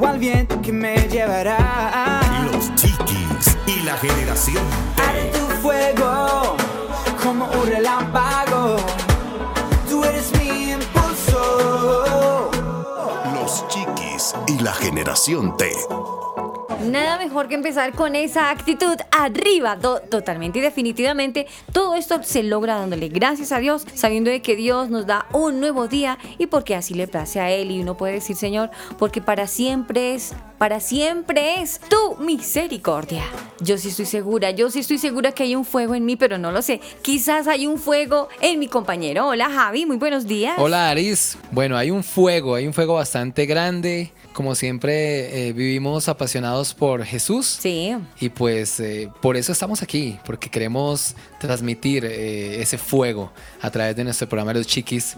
Al viento que me llevará. Los chiquis y la generación. Haré tu fuego como un relámpago. Tú eres mi impulso. Los chiquis y la generación T. Nada mejor que empezar con esa actitud arriba, totalmente y definitivamente. Todo esto se logra dándole gracias a Dios, sabiendo de que Dios nos da un nuevo día y porque así le place a Él. Y uno puede decir, Señor, porque para siempre es, para siempre es tu misericordia. Yo sí estoy segura, yo sí estoy segura que hay un fuego en mí, pero no lo sé. Quizás hay un fuego en mi compañero. Hola Javi, muy buenos días. Hola Aris. Bueno, hay un fuego, hay un fuego bastante grande como siempre, eh, vivimos apasionados por Jesús. Sí. Y pues eh, por eso estamos aquí, porque queremos transmitir eh, ese fuego a través de nuestro programa Los Chiquis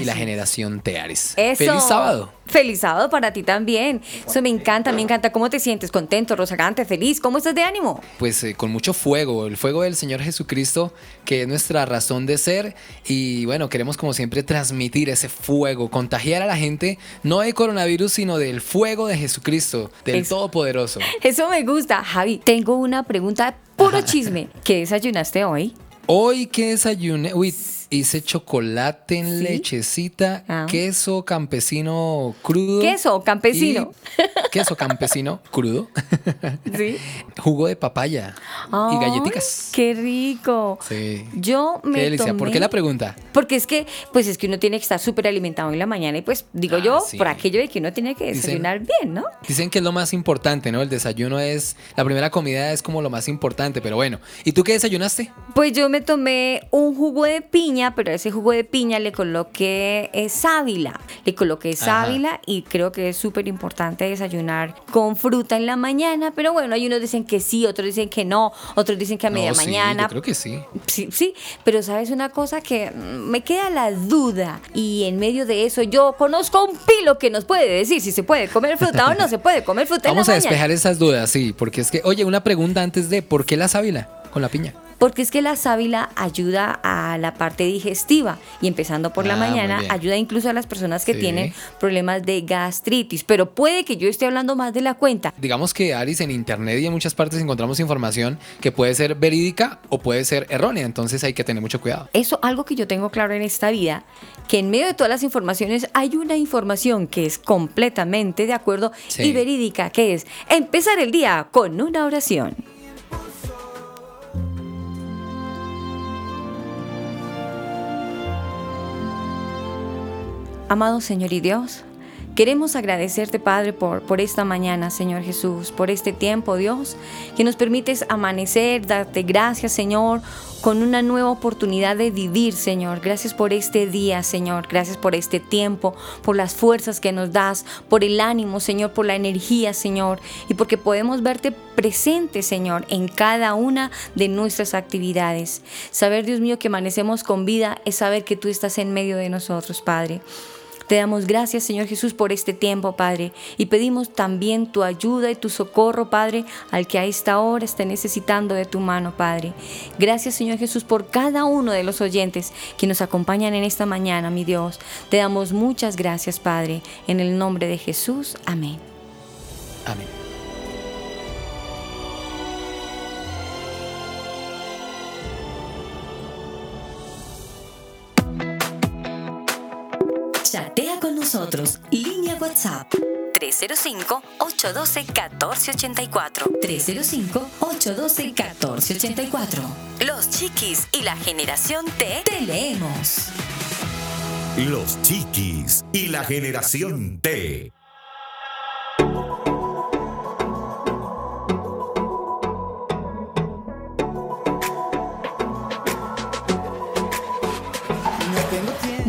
y la generación Teares. Feliz sábado. Feliz sábado para ti también. Eso me encanta, me encanta. ¿Cómo te sientes? ¿Contento, rozagante, feliz? ¿Cómo estás de ánimo? Pues con mucho fuego, el fuego del Señor Jesucristo, que es nuestra razón de ser. Y bueno, queremos como siempre transmitir ese fuego, contagiar a la gente, no de coronavirus, sino del fuego de Jesucristo, del Todopoderoso. Eso me gusta. Javi, tengo una pregunta, puro chisme. ¿Qué desayunaste hoy? Hoy que desayuné, uy, hice chocolate en lechecita, ah. queso campesino crudo. Queso campesino. queso campesino crudo. sí. Jugo de papaya y galletitas. Qué rico. Sí. Yo me Qué delicia. ¿Por qué la pregunta? Porque es que, pues es que uno tiene que estar súper alimentado en la mañana y pues digo ah, yo, por aquello de que uno tiene que desayunar bien, ¿no? Dicen que es lo más importante, ¿no? El desayuno es, la primera comida es como lo más importante, pero bueno. ¿Y tú qué desayunaste? Pues yo me tomé un jugo de piña pero a ese jugo de piña le coloqué eh, sábila. Le coloqué sábila y creo que es súper importante desayunar con fruta en la mañana. Pero bueno, hay unos dicen que sí, otros dicen que no, otros dicen que a media mañana. Yo creo que sí. Sí, sí, pero sabes una cosa que mm, me queda la duda y en medio de eso yo conozco un pilo que nos puede decir si se puede comer fruta o no se puede comer fruta. Vamos a despejar esas dudas, sí, porque es que, oye, una pregunta antes de, ¿por qué la sábila con la piña? Porque es que la sábila ayuda a la parte digestiva y empezando por la ah, mañana ayuda incluso a las personas que tienen problemas de gastritis, pero puede que yo esté hablando más de la cuenta. Digamos que Aris en internet y en muchas partes encontramos información que puede ser verídica o puede ser errónea, entonces hay que tener mucho cuidado. Eso algo que yo tengo claro en esta vida, que en medio de todas las informaciones hay una información que es completamente de acuerdo y verídica, que es empezar el día con una oración. Amado Señor y Dios, queremos agradecerte, Padre, por, por esta mañana, Señor Jesús, por este tiempo, Dios, que nos permites amanecer, darte gracias, Señor, con una nueva oportunidad de vivir, Señor. Gracias por este día, Señor. Gracias por este tiempo, por las fuerzas que nos das, por el ánimo, Señor, por la energía, Señor, y porque podemos verte presente, Señor, en cada una de nuestras actividades. Saber, Dios mío, que amanecemos con vida es saber que tú estás en medio de nosotros, Padre. Te damos gracias, Señor Jesús, por este tiempo, Padre, y pedimos también tu ayuda y tu socorro, Padre, al que a esta hora esté necesitando de tu mano, Padre. Gracias, Señor Jesús, por cada uno de los oyentes que nos acompañan en esta mañana, mi Dios. Te damos muchas gracias, Padre, en el nombre de Jesús. Amén. Amén. Nosotros. Línea WhatsApp. 305-812-1484. 305-812-1484. Los chiquis y la generación T te leemos. Los Chiquis y la generación T.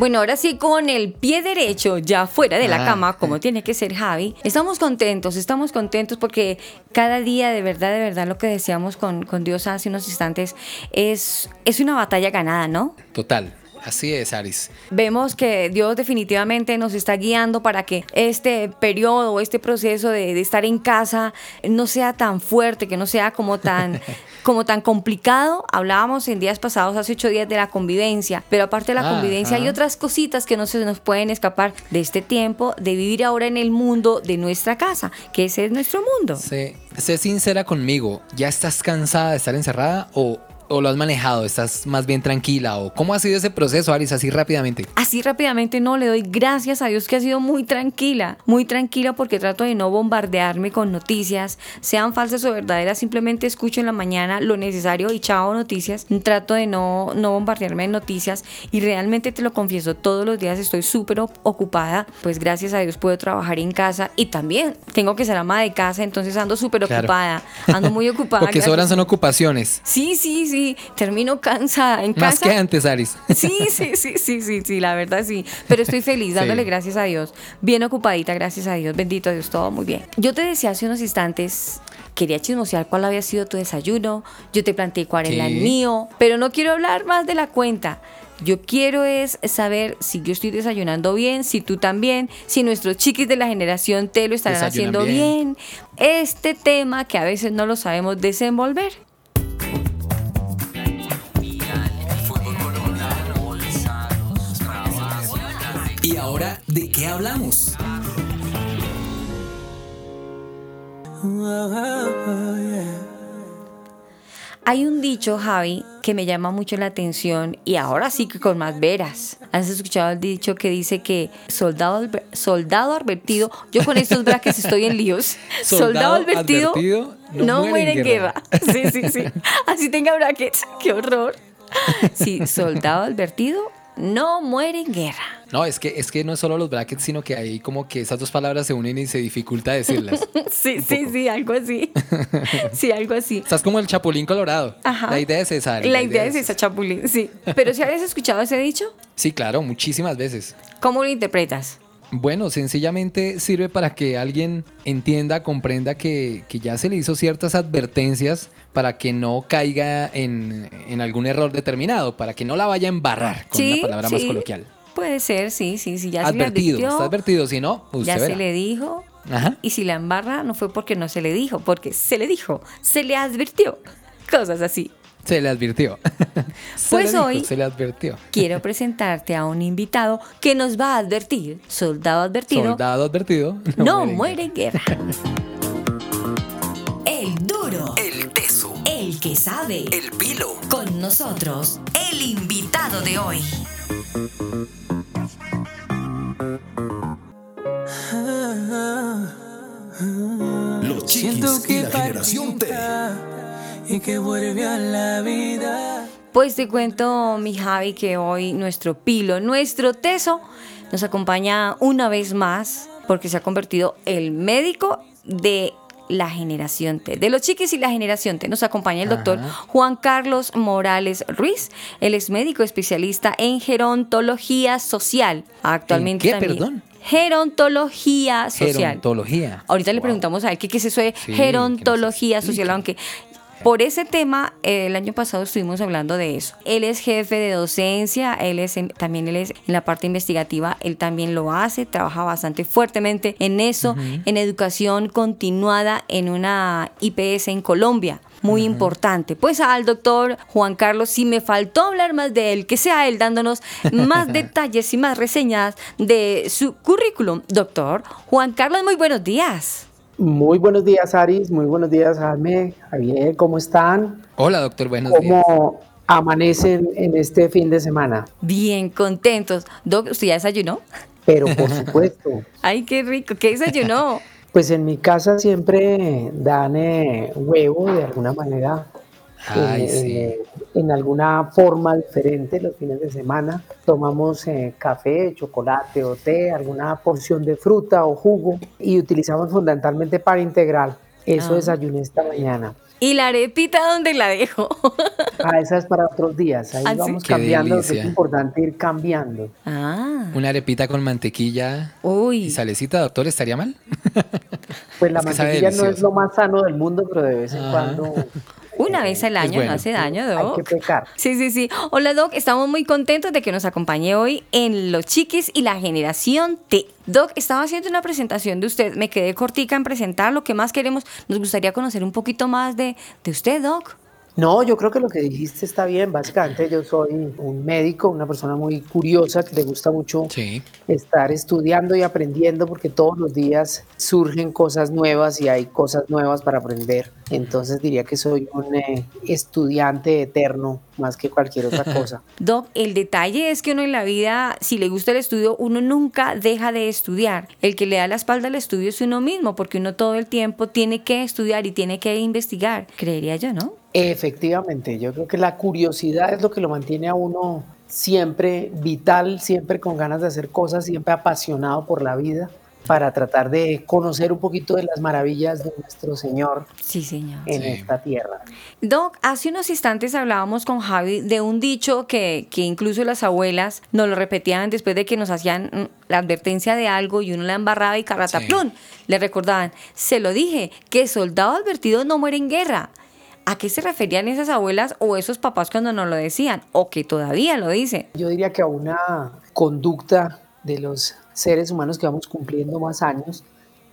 Bueno, ahora sí con el pie derecho ya fuera de la Ah. cama, como tiene que ser Javi. Estamos contentos, estamos contentos porque cada día de verdad, de verdad lo que decíamos con, con Dios hace unos instantes es, es una batalla ganada, ¿no? Total. Así es, Aris. Vemos que Dios definitivamente nos está guiando para que este periodo, este proceso de, de estar en casa no sea tan fuerte, que no sea como tan, como tan complicado. Hablábamos en días pasados, hace ocho días, de la convivencia, pero aparte de la convivencia hay otras cositas que no se nos pueden escapar de este tiempo, de vivir ahora en el mundo de nuestra casa, que ese es nuestro mundo. Sé, sé sincera conmigo. ¿Ya estás cansada de estar encerrada o, o lo has manejado? ¿Estás más bien tranquila? ¿O cómo ha sido ese proceso, Aris, así rápidamente? Así rápidamente no, le doy gracias a Dios que ha sido muy tranquila, muy tranquila porque trato de no bombardearme con noticias, sean falsas o verdaderas, simplemente escucho en la mañana lo necesario y chao noticias, trato de no, no bombardearme en noticias y realmente te lo confieso, todos los días estoy súper ocupada, pues gracias a Dios puedo trabajar en casa y también tengo que ser ama de casa, entonces ando súper Claro. ocupada, ando muy ocupada. Porque sobran son ocupaciones. Sí, sí, sí, termino cansada en Más casa. que antes, Aris. Sí, sí, sí, sí, sí, sí, la verdad sí. Pero estoy feliz, dándole Sí. gracias a Dios. Bien ocupadita, gracias a Dios. Bendito Dios, todo muy bien. Yo te decía hace unos instantes, quería chismosear cuál había sido tu desayuno. Yo te planteé cuál era el mío, pero no quiero hablar más de la cuenta. Yo quiero es saber si yo estoy desayunando bien, si tú también, si nuestros chiquis de la generación T lo estarán Desayunan haciendo bien. bien. Este tema que a veces no lo sabemos desenvolver. Ahora de qué hablamos? Hay un dicho, Javi, que me llama mucho la atención y ahora sí que con más veras. ¿Has escuchado el dicho que dice que soldado, soldado advertido, yo con estos brackets estoy en líos, Soldado advertido no, muere en guerra. Sí, sí, sí. Así tenga brackets, qué horror. Sí, soldado advertido no muere en guerra. No, es que, es que no es solo los brackets, sino que ahí como que esas dos palabras se unen y se dificulta decirlas. Sí, sí, sí, algo así. Sí, algo así. Estás como el chapulín colorado. Ajá. La idea es esa. La idea es esa, Chapulín, sí. Pero si habías escuchado ese dicho, Sí, claro, muchísimas veces. ¿cómo lo interpretas? Bueno, sencillamente sirve para que alguien entienda, comprenda que, que ya se le hizo ciertas advertencias para que no caiga en, en algún error determinado, para que no la vaya a embarrar, con una palabra más sí. coloquial. Puede ser, sí, sí, sí. Ya advertido, se le está advirtió, advertido, si no, usted ya se le dijo. Ajá. Y si la embarra, no fue porque no se le dijo, porque se le dijo, se le advirtió. Cosas así. Se le advirtió. Se Pues le dijo, hoy- se le advirtió. Quiero presentarte a un invitado que nos va a advertir, soldado advertido, Soldado advertido. no, en muere en guerra. El duro, que sabe. el pilo. Con nosotros, el invitado de hoy. Los Chiquis y la generación T. y que vuelve a la vida. Pues te cuento, mi Javi, que hoy nuestro pilo, nuestro teso, nos acompaña una vez más porque se ha convertido el médico de la generación T, de los chiquis y la generación T. Nos acompaña el doctor Juan Carlos Morales Ruiz. Él es médico especialista en gerontología social. Actualmente qué, también- perdón? Gerontología social. Gerontología. Ahorita le preguntamos a él qué, qué es eso de Sí, gerontología social, aunque por ese tema eh, el año pasado estuvimos hablando de eso. Él es jefe de docencia, él es en- también él es en la parte investigativa, él también lo hace, trabaja bastante fuertemente en eso, en educación continuada en una IPS en Colombia. Muy importante. Pues al doctor Juan Carlos, si me faltó hablar más de él, que sea él dándonos más detalles y más reseñas de su currículum. Doctor Juan Carlos, muy buenos días. Muy buenos días, Aris. Muy buenos días, Jaime. Javier, ¿cómo están? Hola, doctor, buenos días. ¿Cómo amanecen en este fin de semana? Bien contentos. Doc, ¿usted ya desayunó? Pero por supuesto, Ay, qué rico. ¿Qué desayunó? pues en mi casa siempre dan eh, huevo de alguna manera. Ay, en, sí. en, en alguna forma diferente los fines de semana. Tomamos eh, café, chocolate o té, alguna porción de fruta o jugo y utilizamos fundamentalmente pan integral. Eso Ah. desayuné esta mañana. ¿Y la arepita dónde la dejo? Ah, esa es para otros días. Ahí ¿Ah, vamos cambiando. Es importante ir cambiando. ah, Una arepita con mantequilla y salecita, doctor, ¿estaría mal? Pues la Es que sabe mantequilla no es lo más sano del mundo, pero de vez en Ajá. cuando Una vez al año bueno. no hace daño, hay que Doc. pecar. Sí, sí, sí. Hola, Doc. Estamos muy contentos de que nos acompañe hoy en Los Chiquis y la Generación T. Doc, estaba haciendo una presentación de usted. Me quedé cortica en presentar lo que más queremos. Nos gustaría conocer un poquito más de, de usted, Doc. No, yo creo que lo que dijiste está bien. Básicamente yo soy un médico, una persona muy curiosa que le gusta mucho Sí. estar estudiando y aprendiendo porque todos los días surgen cosas nuevas y hay cosas nuevas para aprender. Entonces diría que soy un eh, estudiante eterno más que cualquier otra cosa. Doc, el detalle es que uno en la vida, si le gusta el estudio, uno nunca deja de estudiar. El que le da la espalda al estudio es uno mismo, porque uno todo el tiempo tiene que estudiar y tiene que investigar. Creería yo, ¿no? Efectivamente, yo creo que la curiosidad es lo que lo mantiene a uno siempre vital, siempre con ganas de hacer cosas, siempre apasionado por la vida, para tratar de conocer un poquito de las maravillas de nuestro Señor Sí, señor. en Sí. esta tierra. Doc, hace unos instantes hablábamos con Javi de un dicho que, que incluso las abuelas nos lo repetían después de que nos hacían mm, la advertencia de algo y uno la embarraba y carataplún. Le recordaban, se lo dije, que soldado advertido no muere en guerra. ¿A qué se referían esas abuelas o esos papás cuando nos lo decían? O que todavía lo dicen. Yo diría que a una conducta de los seres humanos que vamos cumpliendo más años,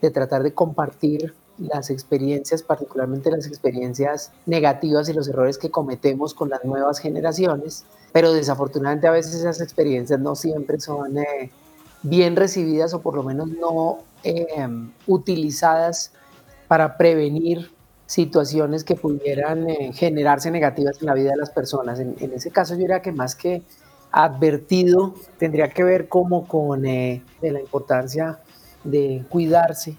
de tratar de compartir las experiencias, particularmente las experiencias negativas y los errores que cometemos con las nuevas generaciones, pero desafortunadamente a veces esas experiencias no siempre son eh, bien recibidas o por lo menos no eh, utilizadas para prevenir situaciones que pudieran eh, generarse negativas en la vida de las personas. En, en ese caso yo diría que más que advertido tendría que ver como con eh, de la importancia de cuidarse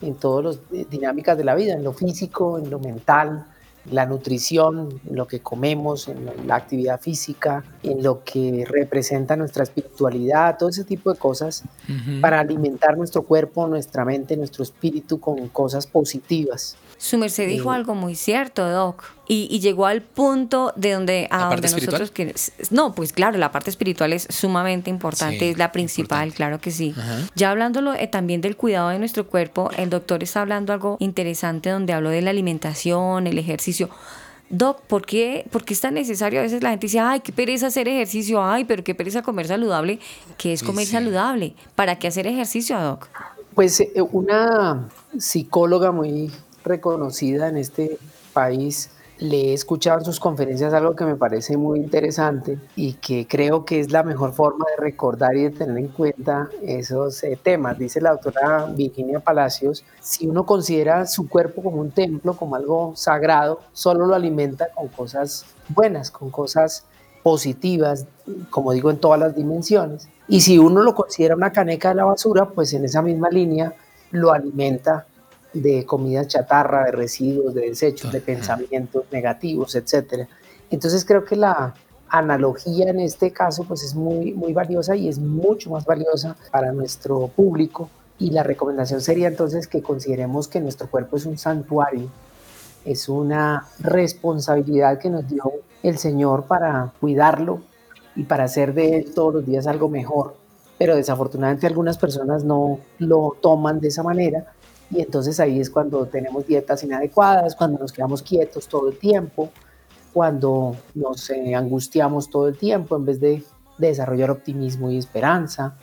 en todas las dinámicas de la vida, en lo físico, en lo mental, la nutrición, en lo que comemos, en la actividad física, en lo que representa nuestra espiritualidad, todo ese tipo de cosas para alimentar nuestro cuerpo, nuestra mente, nuestro espíritu con cosas positivas. Su merced dijo Sí. algo muy cierto, Doc. Y, y llegó al punto de donde, a ¿La parte donde nosotros que No, pues claro, la parte espiritual es sumamente importante, Sí, es la principal, importante. claro que sí. Ajá. Ya hablándolo eh, también del cuidado de nuestro cuerpo, el doctor está hablando algo interesante donde habló de la alimentación, el ejercicio. Doc, ¿por qué, ¿por qué es tan necesario? A veces la gente dice, ay, qué pereza hacer ejercicio, ay, pero qué pereza comer saludable. ¿Qué es comer sí. saludable? ¿Para qué hacer ejercicio, Doc? Pues eh, una psicóloga muy reconocida en este país, le he escuchado en sus conferencias algo que me parece muy interesante y que creo que es la mejor forma de recordar y de tener en cuenta esos eh, temas. Dice la doctora Virginia Palacios, si uno considera su cuerpo como un templo, como algo sagrado, solo lo alimenta con cosas buenas, con cosas positivas, como digo, en todas las dimensiones. Y si uno lo considera una caneca de la basura, pues en esa misma línea lo alimenta de comida chatarra, de residuos, de desechos, de pensamientos negativos, etc. Entonces creo que la analogía en este caso pues es muy, muy valiosa y es mucho más valiosa para nuestro público y la recomendación sería entonces que consideremos que nuestro cuerpo es un santuario, es una responsabilidad que nos dio el Señor para cuidarlo y para hacer de él todos los días algo mejor. Pero desafortunadamente algunas personas no lo toman de esa manera y entonces ahí es cuando tenemos dietas inadecuadas, cuando nos quedamos quietos todo el tiempo, cuando nos eh, angustiamos todo el tiempo en vez de, de desarrollar optimismo y esperanza,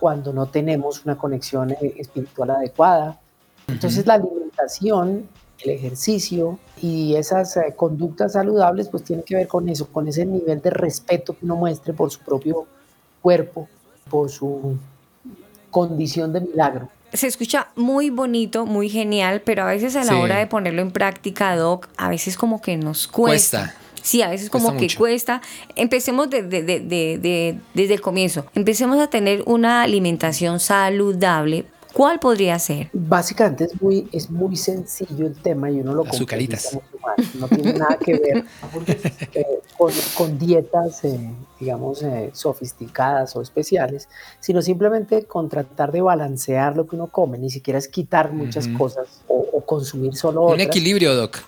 cuando no tenemos una conexión eh, espiritual adecuada. Entonces la alimentación, el ejercicio y esas eh, conductas saludables pues tienen que ver con eso, con ese nivel de respeto que uno muestre por su propio cuerpo, por su condición de milagro. Se escucha muy bonito, muy genial, pero a veces a la Sí. hora de ponerlo en práctica, Doc, a veces como que nos cuesta. Cuesta. Sí, a veces como Cuesta que mucho. cuesta. Empecemos de- de- de- de- de- desde el comienzo. Empecemos a tener una alimentación saludable. ¿Cuál podría ser? Básicamente es muy, es muy sencillo el tema y uno lo Azucaritas. No tiene nada que ver eh, con, con dietas, eh, digamos, eh, sofisticadas o especiales, sino simplemente con tratar de balancear lo que uno come. Ni siquiera es quitar muchas cosas o, o consumir solo Un otras. equilibrio, Doc.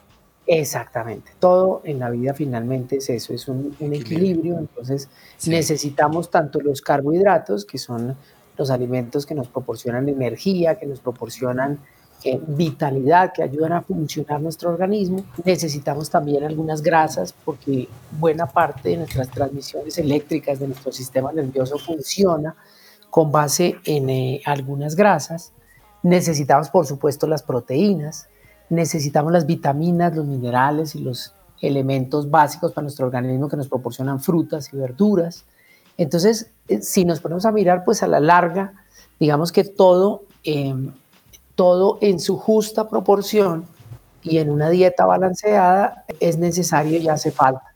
Exactamente. Todo en la vida finalmente es eso, es un, un equilibrio. Entonces Sí. necesitamos tanto los carbohidratos, que son los alimentos que nos proporcionan energía, que nos proporcionan eh, vitalidad, que ayudan a funcionar nuestro organismo. Necesitamos también algunas grasas, porque buena parte de nuestras transmisiones eléctricas de nuestro sistema nervioso funciona con base en eh, algunas grasas. Necesitamos, por supuesto, las proteínas, necesitamos las vitaminas, los minerales y los elementos básicos para nuestro organismo que nos proporcionan frutas y verduras. Entonces, eh, si nos ponemos a mirar, pues a la larga, digamos que todo, eh, todo en su justa proporción y en una dieta balanceada es necesario y hace falta.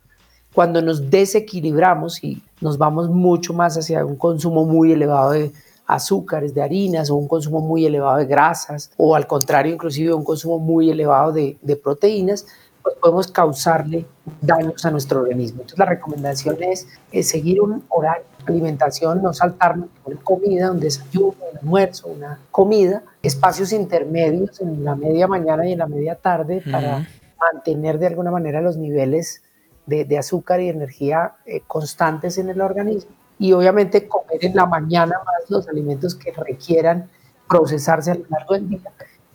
Cuando nos desequilibramos y nos vamos mucho más hacia un consumo muy elevado de azúcares, de harinas o un consumo muy elevado de grasas o al contrario inclusive un consumo muy elevado de proteínas, pues podemos causarle daños a nuestro organismo. Entonces la recomendación es, es seguir un horario de alimentación, no saltarnos una comida, un desayuno, un almuerzo, una comida, espacios intermedios en la media mañana y en la media tarde para Ujú. mantener de alguna manera los niveles de, de azúcar y energía eh, constantes en el organismo. Y obviamente comer en la mañana más los alimentos que requieran procesarse a lo largo del día.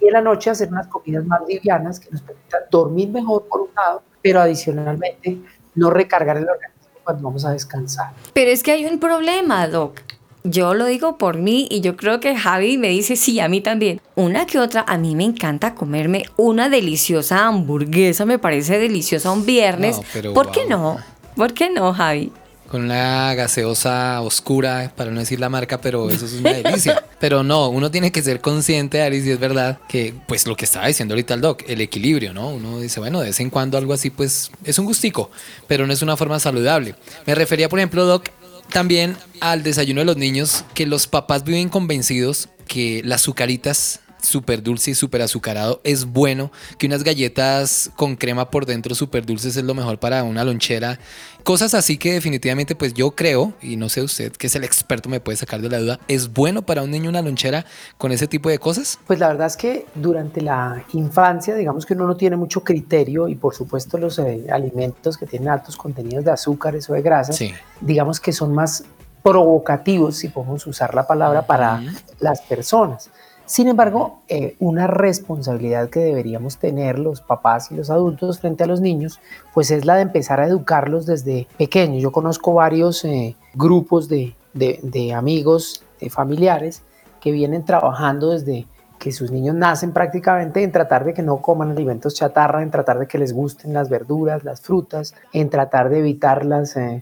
Y en la noche hacer unas comidas más livianas que nos permitan dormir mejor por un lado, pero adicionalmente no recargar el organismo cuando vamos a descansar. Pero es que hay un problema, Doc. Yo lo digo por mí y yo creo que Javi me dice sí, a mí también. Una que otra, a mí me encanta comerme una deliciosa hamburguesa, me parece deliciosa un viernes. No, pero ¿Por qué no? ¿Por qué no, Javi? Con una gaseosa oscura, para no decir la marca, pero eso es una delicia. Pero no, uno tiene que ser consciente, Ari, si es verdad, que pues lo que estaba diciendo ahorita el doc, el equilibrio, ¿no? Uno dice, bueno, de vez en cuando algo así, pues es un gustico, pero no es una forma saludable. Me refería, por ejemplo, doc, también al desayuno de los niños, que los papás viven convencidos que las azucaritas súper dulce y súper azucarado es bueno, que unas galletas con crema por dentro súper dulces es lo mejor para una lonchera. Cosas así que definitivamente pues yo creo, y no sé usted que es el experto me puede sacar de la duda, ¿es bueno para un niño una lonchera con ese tipo de cosas? Pues la verdad es que durante la infancia, digamos que uno no tiene mucho criterio y por supuesto los eh, alimentos que tienen altos contenidos de azúcares o de grasas, Sí. digamos que son más provocativos, si podemos usar la palabra, para las personas. Sin embargo, eh, una responsabilidad que deberíamos tener los papás y los adultos frente a los niños, pues es la de empezar a educarlos desde pequeños. Yo conozco varios eh, grupos de, de- de amigos, de familiares, que vienen trabajando desde que sus niños nacen prácticamente en tratar de que no coman alimentos chatarra, en tratar de que les gusten las verduras, las frutas, en tratar de evitar las, eh,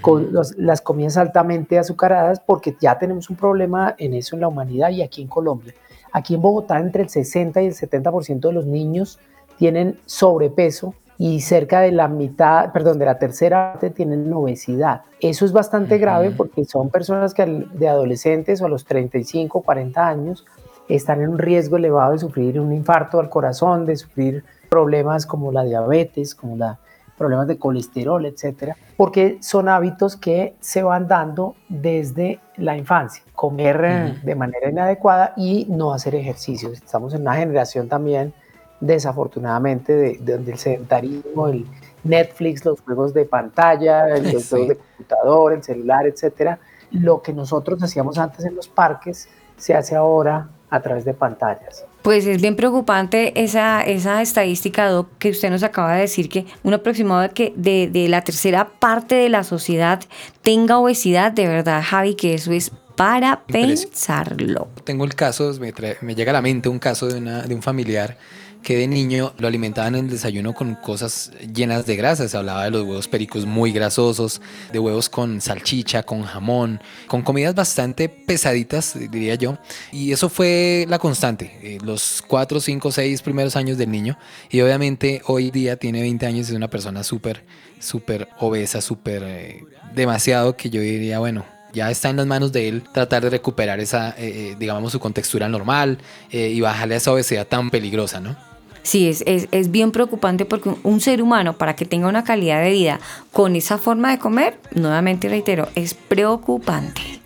con los- las comidas altamente azucaradas, porque ya tenemos un problema en eso en la humanidad y aquí en Colombia. Aquí en Bogotá, entre el 60 y el 70% de los niños tienen sobrepeso y cerca de la mitad, perdón, de la tercera parte tienen obesidad. Eso es bastante grave porque son personas que de adolescentes o a los 35, 40 años están en un riesgo elevado de sufrir un infarto al corazón, de sufrir problemas como la diabetes, como la problemas de colesterol, etcétera, porque son hábitos que se van dando desde la infancia. Comer eh, de manera inadecuada y no hacer ejercicios. Estamos en una generación también, desafortunadamente, de, de donde el sedentarismo, el Netflix, los juegos de pantalla, el- los Sí. juegos de computador, el celular, etcétera, lo que nosotros hacíamos antes en los parques se hace ahora a través de pantallas. Pues es bien preocupante esa, esa estadística, Doc, que usted nos acaba de decir que un aproximado de que de, de la tercera parte de la sociedad tenga obesidad, de verdad, Javi, que eso es para pensarlo. Tengo el caso, me, trae- me llega a la mente un caso de, una- de un familiar que de niño lo alimentaban en el desayuno con cosas llenas de grasa. Se hablaba de los huevos pericos muy grasosos, de huevos con salchicha, con jamón, con comidas bastante pesaditas, diría yo. Y eso fue la constante, eh, los 4, 5, 6 primeros años del niño. Y obviamente hoy día tiene 20 años y es una persona súper, súper obesa, súper eh, demasiado que yo diría, bueno, Ya está en las manos de él tratar de recuperar esa, eh, digamos, su contextura normal y bajarle esa obesidad tan peligrosa, ¿no? Sí, es, es, es bien preocupante porque un, ser humano para que tenga una calidad de vida con esa forma de comer, nuevamente reitero, es preocupante.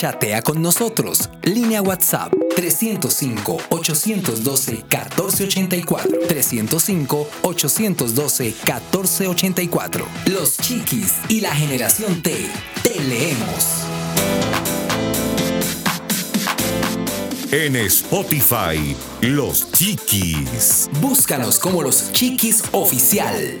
Chatea con nosotros. Línea WhatsApp 305-812-1484. 305-812-1484. Los chiquis y la generación T. Te leemos. En Spotify, Los Chiquis. Búscanos como los chiquis oficial.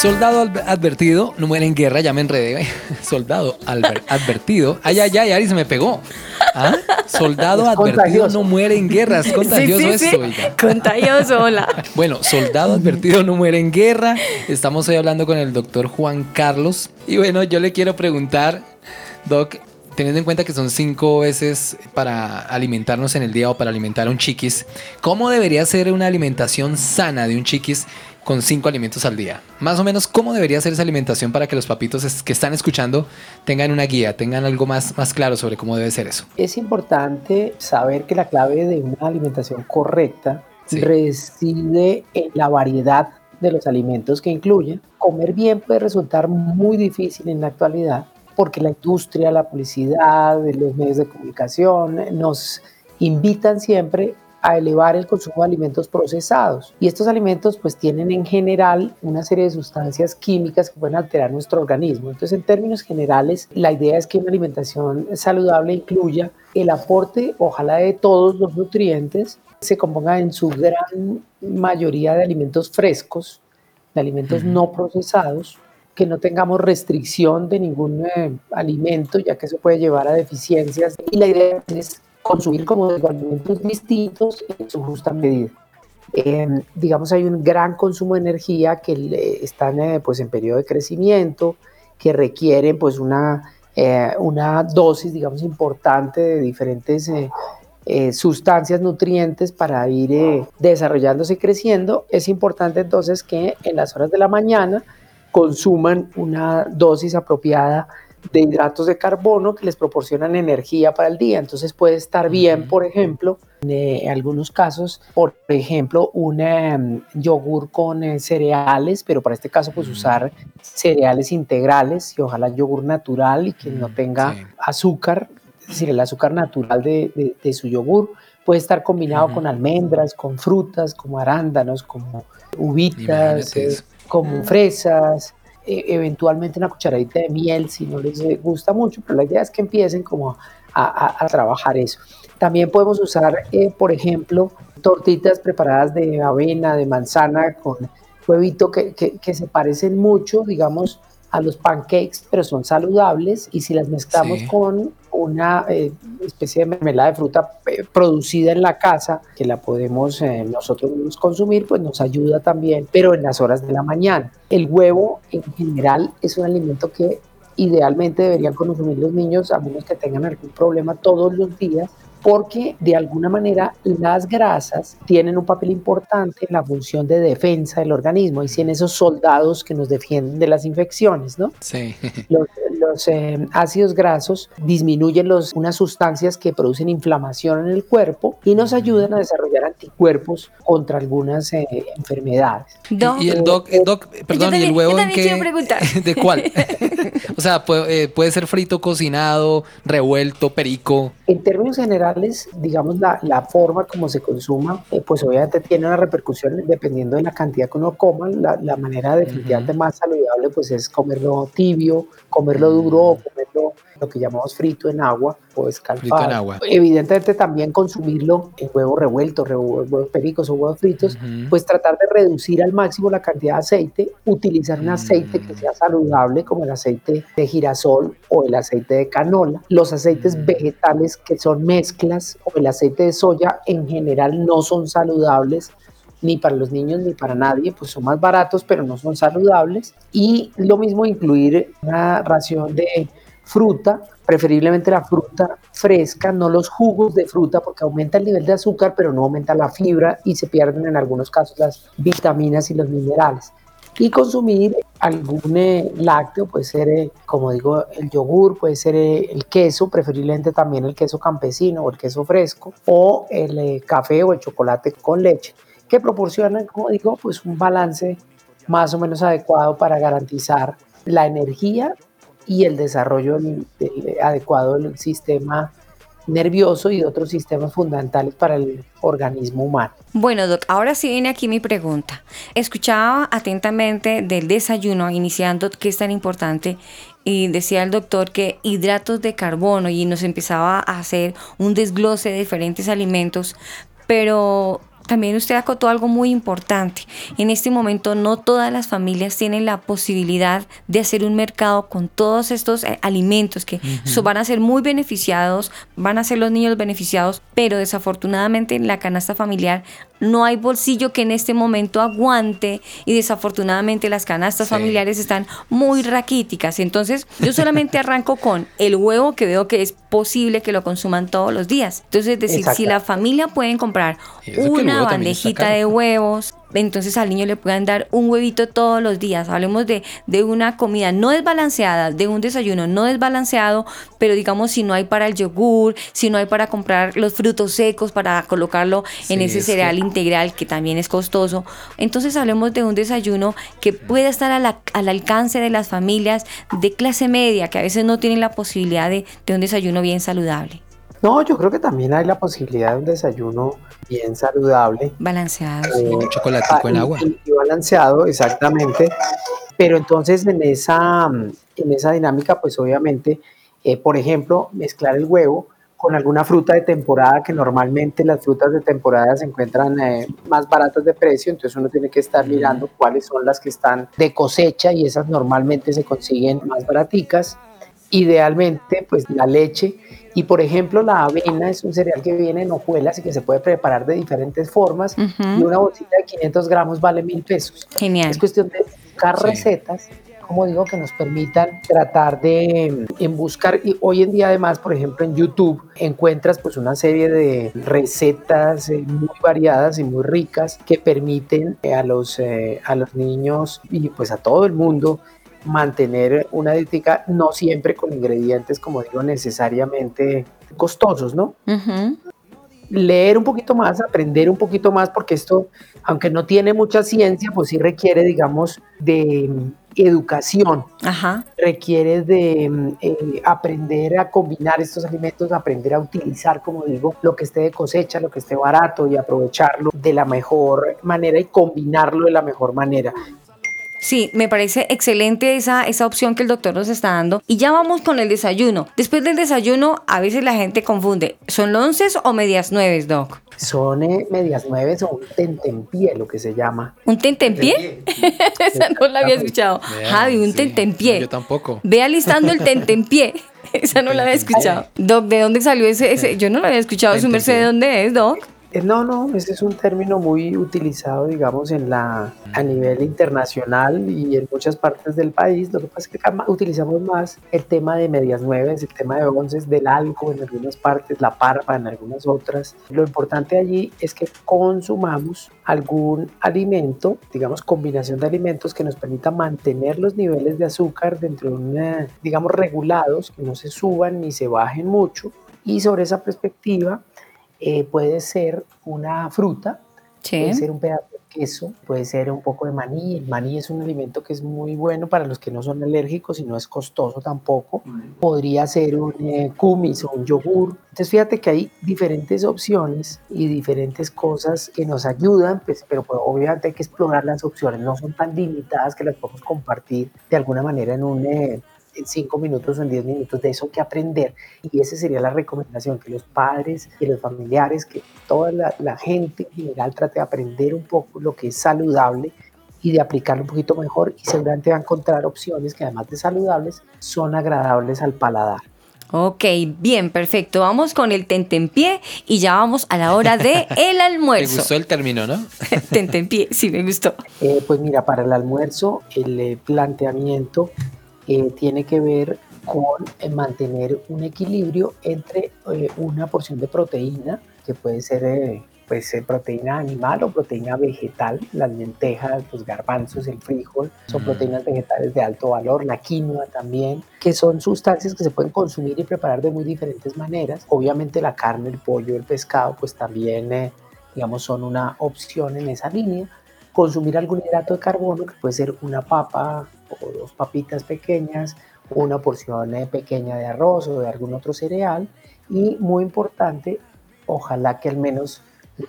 Soldado adver- advertido no muere en guerra, ya me enredé. Soldado advertido. Ay, ay, ay, Ari, se me pegó. ¿Ah? Soldado Es advertido contagioso. no muere en guerra. Es contagioso sí, sí, esto, sí. Contagioso, hola. Bueno, soldado advertido no muere en guerra. Estamos hoy hablando con el doctor Juan Carlos. Y bueno, yo le quiero preguntar, Doc, teniendo en cuenta que son cinco veces para alimentarnos en el día o para alimentar a un chiquis, ¿cómo debería ser una alimentación sana de un chiquis con cinco alimentos al día? Más o menos, ¿cómo debería ser esa alimentación para que los papitos que están escuchando tengan una guía, tengan algo más, más claro sobre cómo debe ser eso? Es importante saber que la clave de una alimentación correcta Sí. reside en la variedad de los alimentos que incluyen. Comer bien puede resultar muy difícil en la actualidad porque la industria, la publicidad, los medios de comunicación nos invitan siempre a elevar el consumo de alimentos procesados. Y estos alimentos pues tienen en general una serie de sustancias químicas que pueden alterar nuestro organismo. Entonces en términos generales la idea es que una alimentación saludable incluya el aporte ojalá de todos los nutrientes, se componga en su gran mayoría de alimentos frescos, de alimentos no procesados, que no tengamos restricción de ningún eh, alimento, ya que eso puede llevar a deficiencias. Y la idea es consumir, como digo, alimentos distintos en su justa medida. Eh, digamos, hay un gran consumo de energía que le- están eh, pues, en periodo de crecimiento, que requieren pues, una, eh, una dosis, digamos, importante de diferentes eh, eh, sustancias nutrientes para ir eh, desarrollándose y creciendo. Es importante entonces que en las horas de la mañana consuman una dosis apropiada de hidratos de carbono que les proporcionan energía para el día. Entonces puede estar bien, por ejemplo, en eh, algunos casos, por ejemplo, un em, yogur con eh, cereales, pero para este caso pues usar cereales integrales y ojalá yogur natural y que no tenga sí. azúcar, es decir, el azúcar natural de, de- de su yogur. Puede estar combinado con almendras, con frutas, como arándanos, como uvitas, eh, como fresas, eventualmente una cucharadita de miel si no les gusta mucho, pero la idea es que empiecen como a, a- a trabajar eso. También podemos usar, eh, por ejemplo, tortitas preparadas de avena, de manzana, con huevito que, que- que se parecen mucho, digamos, a los pancakes, pero son saludables y si las mezclamos Sí. con una eh, especie de mermelada de fruta eh, producida en la casa, que la podemos eh, nosotros consumir, pues nos ayuda también, pero en las horas de la mañana. El huevo en general es un alimento que idealmente deberían consumir los niños a menos que tengan algún problema todos los días, porque de alguna manera las grasas tienen un papel importante en la función de defensa del organismo y si en esos soldados que nos defienden de las infecciones, ¿no? Sí. Los, los eh, ácidos grasos disminuyen los, unas sustancias que producen inflamación en el cuerpo y nos ayudan a desarrollar anticuerpos contra algunas eh, enfermedades. Doc, Y el doc, el doc, perdón, ¿y el huevo en qué? ¿De cuál? o sea, puede, eh, puede ser frito, cocinado, revuelto, perico. En términos generales, digamos, la, la forma como se consuma, eh, pues obviamente tiene una repercusión dependiendo de la cantidad que uno coma. La, la manera definitivamente más saludable, pues es comerlo tibio, comerlo duro o comerlo lo que llamamos frito en agua o escalfado. Frito en agua. Evidentemente también consumirlo en huevo revuelto, revu- huevos pericos o huevos fritos, Ujú. pues tratar de reducir al máximo la cantidad de aceite, utilizar un aceite que sea saludable como el aceite de girasol o el aceite de canola. Los aceites vegetales que son mezclas o el aceite de soya en general no son saludables ni para los niños ni para nadie, pues son más baratos pero no son saludables. Y lo mismo incluir una ración de fruta, preferiblemente la fruta fresca, no los jugos de fruta, porque aumenta el nivel de azúcar, pero no aumenta la fibra y se pierden en algunos casos las vitaminas y los minerales. Y consumir algún eh, lácteo, puede ser, eh, como digo, el yogur, puede ser eh, el queso, preferiblemente también el queso campesino o el queso fresco, o el eh, café o el chocolate con leche, que proporcionan, como digo, pues un balance más o menos adecuado para garantizar la energía y el desarrollo adecuado del sistema nervioso y de otros sistemas fundamentales para el organismo humano. Bueno, Doc, ahora sí viene aquí mi pregunta. Escuchaba atentamente del desayuno, iniciando que es tan importante, y decía el doctor que hidratos de carbono y nos empezaba a hacer un desglose de diferentes alimentos, pero también usted acotó algo muy importante. En este momento no todas las familias tienen la posibilidad de hacer un mercado con todos estos eh, alimentos que so- van a ser muy beneficiados, van a ser los niños beneficiados, pero desafortunadamente en la canasta familiar no hay bolsillo que en este momento aguante y desafortunadamente las canastas Sí. familiares están muy raquíticas. Entonces yo solamente arranco con el huevo que veo que es posible que lo consuman todos los días. Entonces es decir, si la familia pueden comprar una bandejita de huevos, entonces al niño le puedan dar un huevito todos los días. Hablemos de, de una comida no desbalanceada, de un desayuno no desbalanceado, pero digamos si no hay para el yogur, si no hay para comprar los frutos secos para colocarlo en ese es que- cereal integral que también es costoso. Entonces hablemos de un desayuno que pueda estar a la- al alcance de las familias de clase media, que a veces no tienen la posibilidad de, de un desayuno bien saludable, No, yo creo que también hay la posibilidad de un desayuno bien saludable. balanceado. eh, Un chocolatico en y- agua. Y, y balanceado, exactamente. Pero entonces en esa, mm, en esa dinámica, pues obviamente, eh, por ejemplo, mezclar el huevo con alguna fruta de temporada, que normalmente las frutas de temporada se encuentran eh, más baratas de precio, entonces uno tiene que estar mirando cuáles son las que están de cosecha y esas normalmente se consiguen más baraticas. Idealmente, pues la leche y por ejemplo la avena es un cereal que viene en hojuelas y que se puede preparar de diferentes formas Ujú. y una bolsita de 500 gramos vale mil pesos. Genial. Es cuestión de buscar Sí. recetas, como digo, que nos permitan tratar de en buscar, y hoy en día además, por ejemplo, en YouTube encuentras pues una serie de recetas eh, muy variadas y muy ricas que permiten eh, a, los, eh, a los niños y pues a todo el mundo mantener una dieta no siempre con ingredientes, como digo, necesariamente costosos, ¿no? Leer un poquito más, aprender un poquito más, porque esto, aunque no tiene mucha ciencia, pues sí requiere, digamos, de mm, educación, Ajá. requiere de mm, eh, aprender a combinar estos alimentos, aprender a utilizar, como digo, lo que esté de cosecha, lo que esté barato y aprovecharlo de la mejor manera y combinarlo de la mejor manera. Sí, me parece excelente esa, esa opción que el doctor nos está dando. Y ya vamos con el desayuno. Después del desayuno, a veces la gente confunde. ¿Son once o medias nueve, doc? Son eh, medias nueve o un tentempié, lo que se llama. ¿Un tentempié? Esa no la había escuchado. Vean, Javi, un sí. tentempié. No, yo tampoco. Ve alistando el tentempié. Esa no la había escuchado. Doc, ¿de dónde salió ese? ese? Yo no lo había escuchado. ¿Su merced de dónde es, Doc? Eh, No, no, ese es un término muy utilizado, digamos, en la, a nivel internacional y en muchas partes del país. Lo que pasa es que acá utilizamos más el tema de medias nueves, el tema de onces, del algo en algunas partes, la parva en algunas otras. Lo importante allí es que consumamos algún alimento, digamos, combinación de alimentos que nos permita mantener los niveles de azúcar dentro de una, digamos, regulados, que no se suban ni se bajen mucho. Y sobre esa perspectiva, eh, puede ser una fruta, puede ser un pedazo de queso, puede ser un poco de maní. El maní es un alimento que es muy bueno para los que no son alérgicos y no es costoso tampoco. Podría ser un eh, kumis o un yogur. Entonces fíjate que hay diferentes opciones y diferentes cosas que nos ayudan, pues, pero pues, obviamente hay que explorar las opciones. No son tan limitadas que las podemos compartir de alguna manera en un... eh, en cinco minutos o en diez minutos de eso que aprender y esa sería la recomendación que los padres y los familiares que toda la, la gente en general trate de aprender un poco lo que es saludable y de aplicarlo un poquito mejor y seguramente va a encontrar opciones que además de saludables son agradables al paladar. Ok, bien, perfecto. Vamos con el tentempié y ya vamos a la hora de el Me almuerzo. gustó el término, ¿no? tentempié, sí me gustó. Eh, pues mira, para el almuerzo el eh, planteamiento eh, tiene que ver con eh, mantener un equilibrio entre eh, una porción de proteína, que puede ser eh, pues, proteína animal o proteína vegetal, las lentejas, los garbanzos, el frijol, son proteínas vegetales de alto valor, la quinoa también, que son sustancias que se pueden consumir y preparar de muy diferentes maneras. Obviamente la carne, el pollo, el pescado, pues también, digamos, son una opción en esa línea consumir algún hidrato de carbono, que puede ser una papa o dos papitas pequeñas, una porción eh, pequeña de arroz o de algún otro cereal. Y muy importante, ojalá que al menos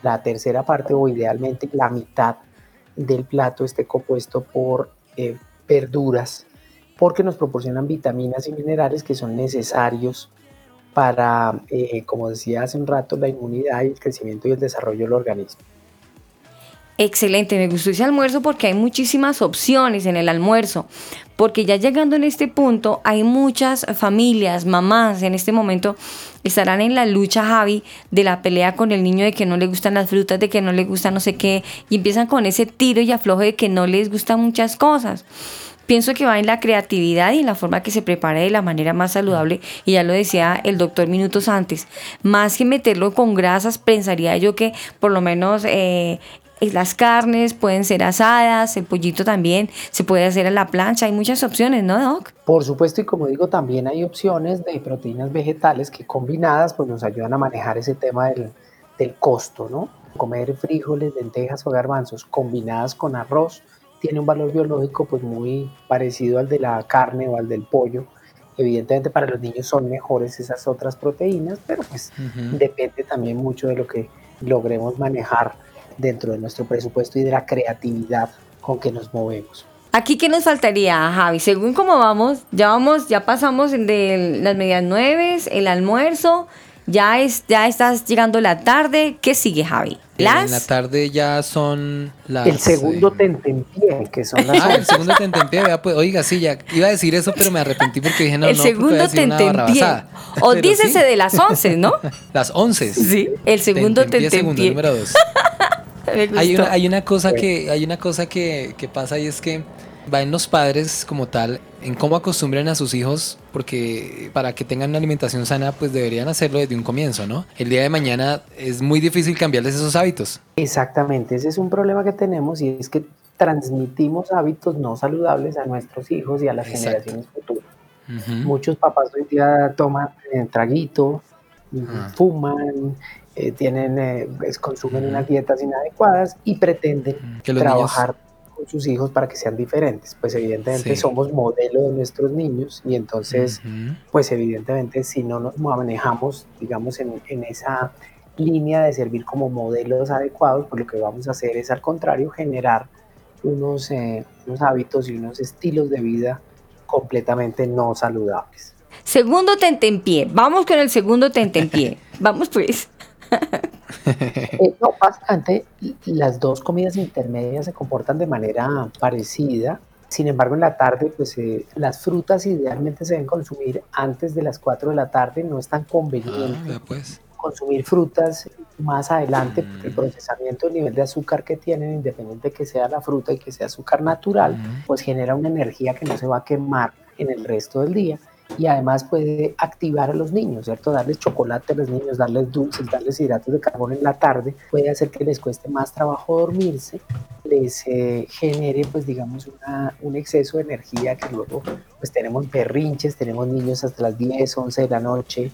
la tercera parte o idealmente la mitad del plato esté compuesto por eh, verduras, porque nos proporcionan vitaminas y minerales que son necesarios para, eh, como decía hace un rato, la inmunidad el crecimiento y el desarrollo del organismo. Excelente, me gustó ese almuerzo porque hay muchísimas opciones en el almuerzo. Porque ya llegando en este punto, hay muchas familias, mamás en este momento estarán en la lucha, Javi, de la pelea con el niño de que no le gustan las frutas, de que no le gusta no sé qué, y empiezan con ese tiro y afloje de que no les gustan muchas cosas. Pienso que va en la creatividad y en la forma que se prepare de la manera más saludable. Y ya lo decía el doctor minutos antes. Más que meterlo con grasas, pensaría yo que por lo menos eh, las carnes pueden ser asadas, el pollito también se puede hacer a la plancha. Hay muchas opciones, ¿no, Doc? Por supuesto, y como digo, también hay opciones de proteínas vegetales que combinadas pues nos ayudan a manejar ese tema del, del costo, ¿no? Comer frijoles, lentejas o garbanzos combinadas con arroz tiene un valor biológico pues muy parecido al de la carne o al del pollo. Evidentemente para los niños son mejores esas otras proteínas, pero pues depende también mucho de lo que logremos manejar dentro de nuestro presupuesto y de la creatividad con que nos movemos. Aquí, ¿qué nos faltaría, Javi? Según cómo vamos, ya vamos, ya pasamos de las medias nueve, el almuerzo, ya, es, ya estás llegando la tarde. ¿Qué sigue, Javi? En la Las tarde ya son las. El segundo eh, tentempié, que son las Ah, el 11. segundo tentempié, vea, pues, oiga, sí, ya iba a decir eso, pero me arrepentí porque dije, no, el no, segundo tentempié. O dícese sí, de las once, ¿no? Las once. Sí, el segundo Tentempié, segundo, tentempié. número dos. Hay una, hay una cosa que, hay una cosa que, que pasa y es que va en los padres como tal, en cómo acostumbren a sus hijos, porque para que tengan una alimentación sana, pues deberían hacerlo desde un comienzo, ¿no? El día de mañana es muy difícil cambiarles esos hábitos. Exactamente, ese es un problema que tenemos y es que transmitimos hábitos no saludables a nuestros hijos y a las Exacto. generaciones futuras. Ujú. Muchos papás hoy día toman eh, traguito, Ah. fuman, eh, tienen, eh, pues, consumen unas dietas inadecuadas y pretenden trabajar con sus hijos para que sean diferentes. Pues evidentemente Sí. somos modelo de nuestros niños y entonces Ujú. pues evidentemente si no nos manejamos, digamos, en, en esa línea de servir como modelos adecuados, pues lo que vamos a hacer es al contrario generar unos, eh, unos hábitos y unos estilos de vida completamente no saludables. Segundo tentempié. Vamos con el segundo tentempié. Vamos pues. Eh, no, básicamente las dos comidas intermedias se comportan de manera parecida. Sin embargo, en la tarde, pues eh, las frutas idealmente se deben consumir antes de las 4 de la tarde. No es tan Ah, conveniente vea, pues. consumir frutas más adelante, porque el procesamiento del nivel de azúcar que tienen, independiente que sea la fruta y que sea azúcar natural, pues genera una energía que no se va a quemar en el resto del día y además puede activar a los niños, ¿cierto? Darles chocolate a los niños, darles dulces, darles hidratos de carbono en la tarde, puede hacer que les cueste más trabajo dormirse, les eh, genere, pues digamos, una, un exceso de energía que luego, pues tenemos berrinches, tenemos niños hasta las 10, 11 de la noche,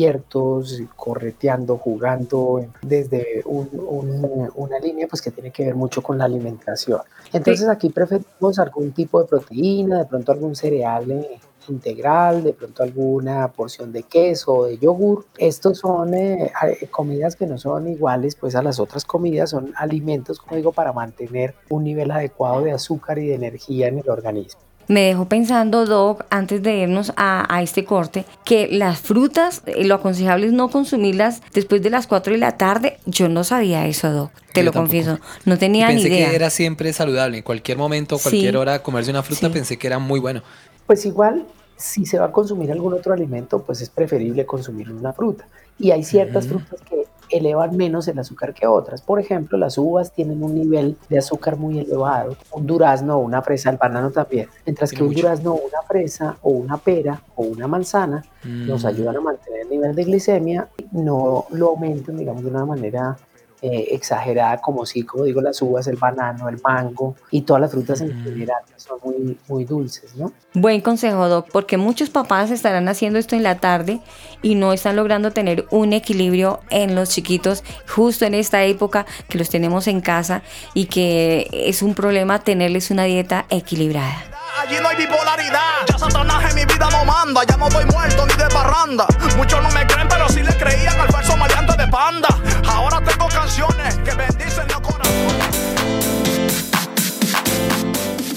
despiertos, correteando, jugando, desde un- un- una línea pues que tiene que ver mucho con la alimentación. Entonces aquí preferimos algún tipo de proteína, de pronto algún cereal eh, integral, de pronto alguna porción de queso o de yogur. Estos son eh, comidas que no son iguales pues a las otras comidas, son alimentos, como digo, para mantener un nivel adecuado de azúcar y de energía en el organismo. Me dejó pensando, Doc, antes de irnos a, a este corte, que las frutas, eh, lo aconsejable es no consumirlas después de las 4 de la tarde. Yo no sabía eso, Doc, te Yo lo tampoco. confieso. No Y tenía ni pensé idea. que era siempre saludable. En cualquier momento, Sí. cualquier hora, comerse una fruta, Sí. pensé que era muy bueno. Pues igual, si se va a consumir algún otro alimento, pues es preferible consumir una fruta. Y hay ciertas frutas que elevan menos el azúcar que otras. Por ejemplo, las uvas tienen un nivel de azúcar muy elevado, un durazno o una fresa, el banano también. Mientras que un mucho. durazno o una fresa o una pera o una manzana nos Mm. ayudan a mantener el nivel de glicemia, no lo aumentan, digamos, de una manera eh, exagerada, como sí, como digo, las uvas, el banano, el mango y todas las frutas en general que son muy, muy dulces, ¿no? Buen consejo, Doc, porque muchos papás estarán haciendo esto en la tarde y no están logrando tener un equilibrio en los chiquitos justo en esta época que los tenemos en casa y que es un problema tenerles una dieta equilibrada. Allí no hay bipolaridad. Ya Satanás en mi vida no manda. Ya no estoy muerto ni de parranda. Muchos no me creen, pero sí le creían al falso maleante de panda. Ahora tengo canciones que bendicen los corazones.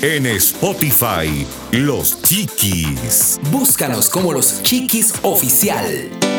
En Spotify, Los Chiquis. Búscanos como los Chiquis Oficial.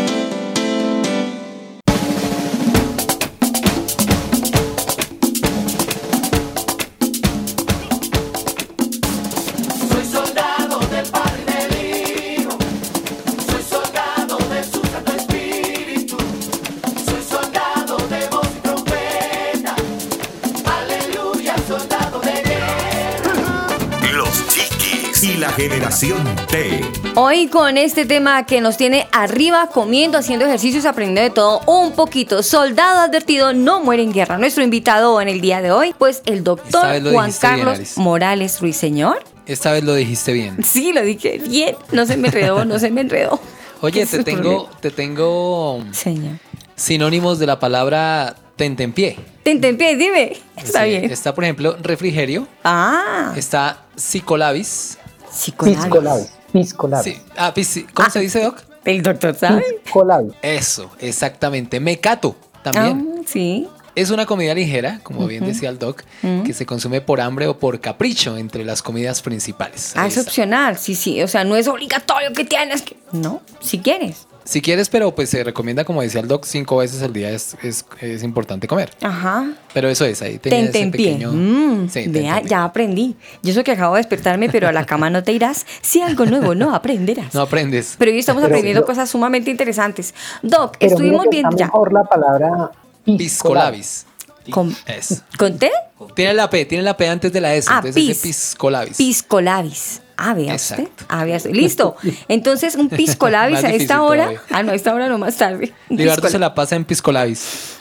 Generación T. Hoy con este tema que nos tiene arriba comiendo, haciendo ejercicios, aprendiendo de todo un poquito. Soldado advertido no muere en guerra. Nuestro invitado en el día de hoy, pues el doctor Juan bien, Carlos Alice. Morales Ruiseñor. Esta vez lo dijiste bien. Sí, lo dije bien. No se me enredó, no se me enredó. Oye, te tengo, te tengo Señor. sinónimos de la palabra tentempié. Tentempié, dime. Está Sí, bien. Está, por ejemplo, refrigerio. Ah, Está psicolabis. Piscolabis. Piscolabis. Sí. Ah, pis- ¿Cómo se dice, Doc? El doctor sabe. Piscolabis. Eso, exactamente. Mecato también. Ah, sí. Es una comida ligera, como bien decía el doc, que se consume por hambre o por capricho entre las comidas principales. Ah, es opcional. Sí, sí. O sea, no es obligatorio que tienes que. No, si quieres. Si quieres, pero pues se recomienda, como decía el doc, cinco veces al día es, es, es importante comer. Ajá. Pero eso es, ahí tenía ese Tentempié. pequeño... Mm, Sí, vea, ya aprendí. Yo eso que acabo de despertarme, pero a la cama no te irás. Si algo nuevo no aprenderás. No aprendes. Pero hoy estamos Pero aprendiendo yo- cosas sumamente interesantes. Doc, Pero estuvimos viendo ya. mejor la palabra Piscolabis. ¿Con, Es. ¿con té? Tiene la P, tiene la P antes de la S, Ah, entonces pis. dice piscolabis. Piscolabis. Ah, vea usted. Exacto. Ah, vea usted. Listo. Entonces, un piscolabis a esta hora. todavía. Ah, no, a esta hora no más tarde. Libardo se la pasa en piscolabis.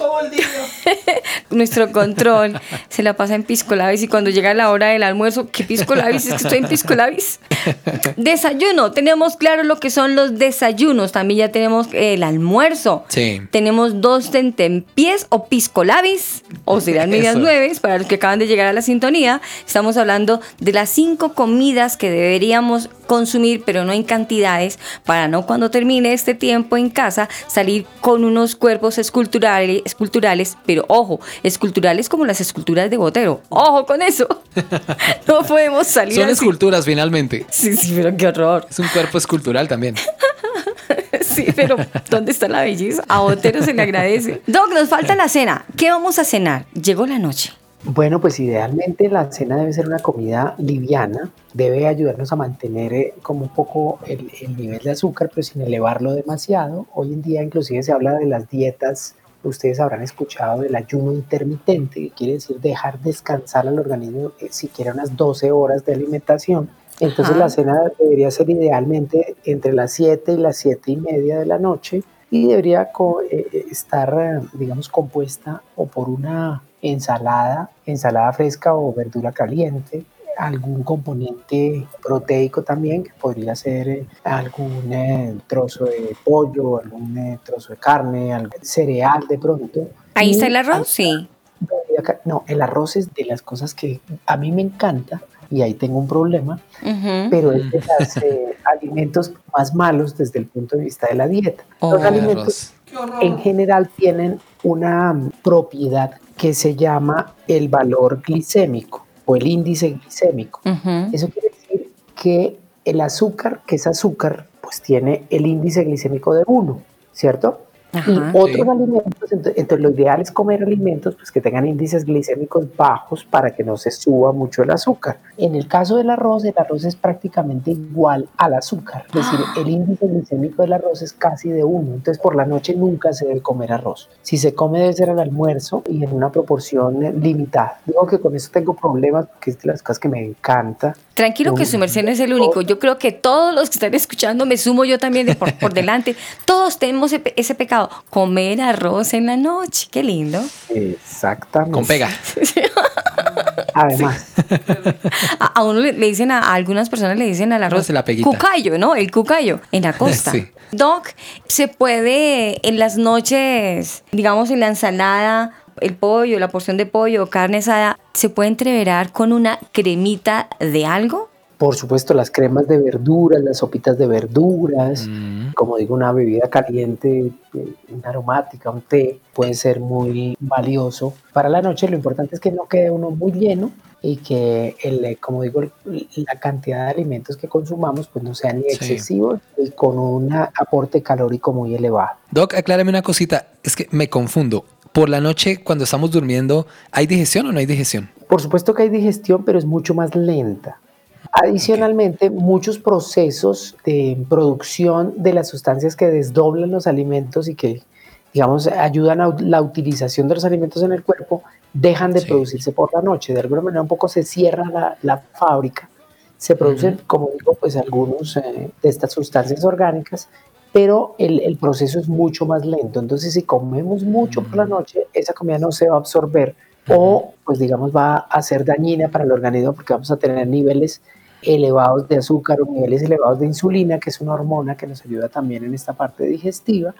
Nuestro control se la pasa en piscolabis y cuando llega la hora del almuerzo, ¿qué piscolabis? Es que estoy en piscolabis. Desayuno. Tenemos claro lo que son los desayunos. También ya tenemos el almuerzo. Sí. Tenemos dos tentempiés o piscolabis, o serán medias Eso. nueves para los que acaban de llegar a la sintonía. Estamos hablando de las cinco comidas que deberíamos consumir, pero no en cantidades, para no cuando termine este tiempo en casa salir con unos cuerpos esculturales, esculturales pero ojo, esculturales como las esculturas de Botero. Ojo con eso. No podemos salir Son así. esculturas finalmente. Sí, sí, pero qué horror. Es un cuerpo escultural también. Sí, pero ¿dónde está la belleza? A Botero se le agradece. Doc, nos falta la cena. ¿Qué vamos a cenar? Llegó la noche. Bueno, pues idealmente la cena debe ser una comida liviana, debe ayudarnos a mantener eh, como un poco el, el nivel de azúcar, pero sin elevarlo demasiado. Hoy en día inclusive se habla de las dietas ustedes habrán escuchado del ayuno intermitente, que quiere decir dejar descansar al organismo eh, siquiera unas 12 horas de alimentación. Entonces Ajá. la cena debería ser idealmente entre las 7 y las 7 y media de la noche y debería co- eh, estar, digamos, compuesta o por una ensalada, ensalada fresca o verdura caliente, algún componente proteico también, que podría ser eh, algún eh, trozo de pollo, algún eh, trozo de carne, algún cereal de pronto. Ahí está el arroz, sí. No, el arroz es de las cosas que a mí me encanta y ahí tengo un problema, pero es de los alimentos más malos desde el punto de vista de la dieta. Oh, Los alimentos en general tienen una propiedad que se llama el valor glicémico o el índice glicémico. Eso quiere decir que el azúcar, que es azúcar, pues tiene el índice glicémico de 1, ¿cierto? Ajá. y otros alimentos, ent- entonces lo ideal es comer alimentos pues, que tengan índices glicémicos bajos para que no se suba mucho el azúcar. En el caso del arroz, el arroz es prácticamente igual al azúcar, es decir, el índice glicémico del arroz es casi de 1, entonces por la noche nunca se debe comer arroz. Si se come debe ser al almuerzo y en una proporción limitada. Digo que con eso tengo problemas porque es de las cosas que me encanta. Tranquilo que su merced no es el único. Yo creo que todos los que están escuchando, me sumo yo también de por, por delante, todos tenemos ese, pe- ese pecado, comer arroz en la noche. Qué lindo. Exactamente. Con pega. Además, A, a uno le, le dicen, a, a algunas personas le dicen al arroz la peguita. cucayo, ¿no? El cucayo en la costa. Sí. Doc, ¿se puede en las noches, digamos en la ensalada, el pollo, la porción de pollo, carne asada, se puede entreverar con una cremita de algo? Por supuesto, las cremas de verduras, las sopitas de verduras, como digo, una bebida caliente, eh, una aromática, un té, puede ser muy valioso. Para la noche lo importante es que no quede uno muy lleno y que, el, eh, como digo, la cantidad de alimentos que consumamos pues no sea ni excesivo y con un aporte calórico muy elevado. Doc, aclárame una cosita. Es que me confundo. Por la noche, cuando estamos durmiendo, ¿hay digestión o no hay digestión? Por supuesto que hay digestión, pero es mucho más lenta. Adicionalmente, muchos procesos de producción de las sustancias que desdoblan los alimentos y que, digamos, ayudan a la utilización de los alimentos en el cuerpo, dejan de producirse por la noche. De alguna manera, un poco se cierra la, la fábrica. Se producen, como digo, pues algunos eh, de estas sustancias orgánicas, pero el, el proceso es mucho más lento. Entonces, si comemos mucho por la noche, esa comida no se va a absorber o, pues digamos, va a ser dañina para el organismo porque vamos a tener niveles elevados de azúcar o niveles elevados de insulina, que es una hormona que nos ayuda también en esta parte digestiva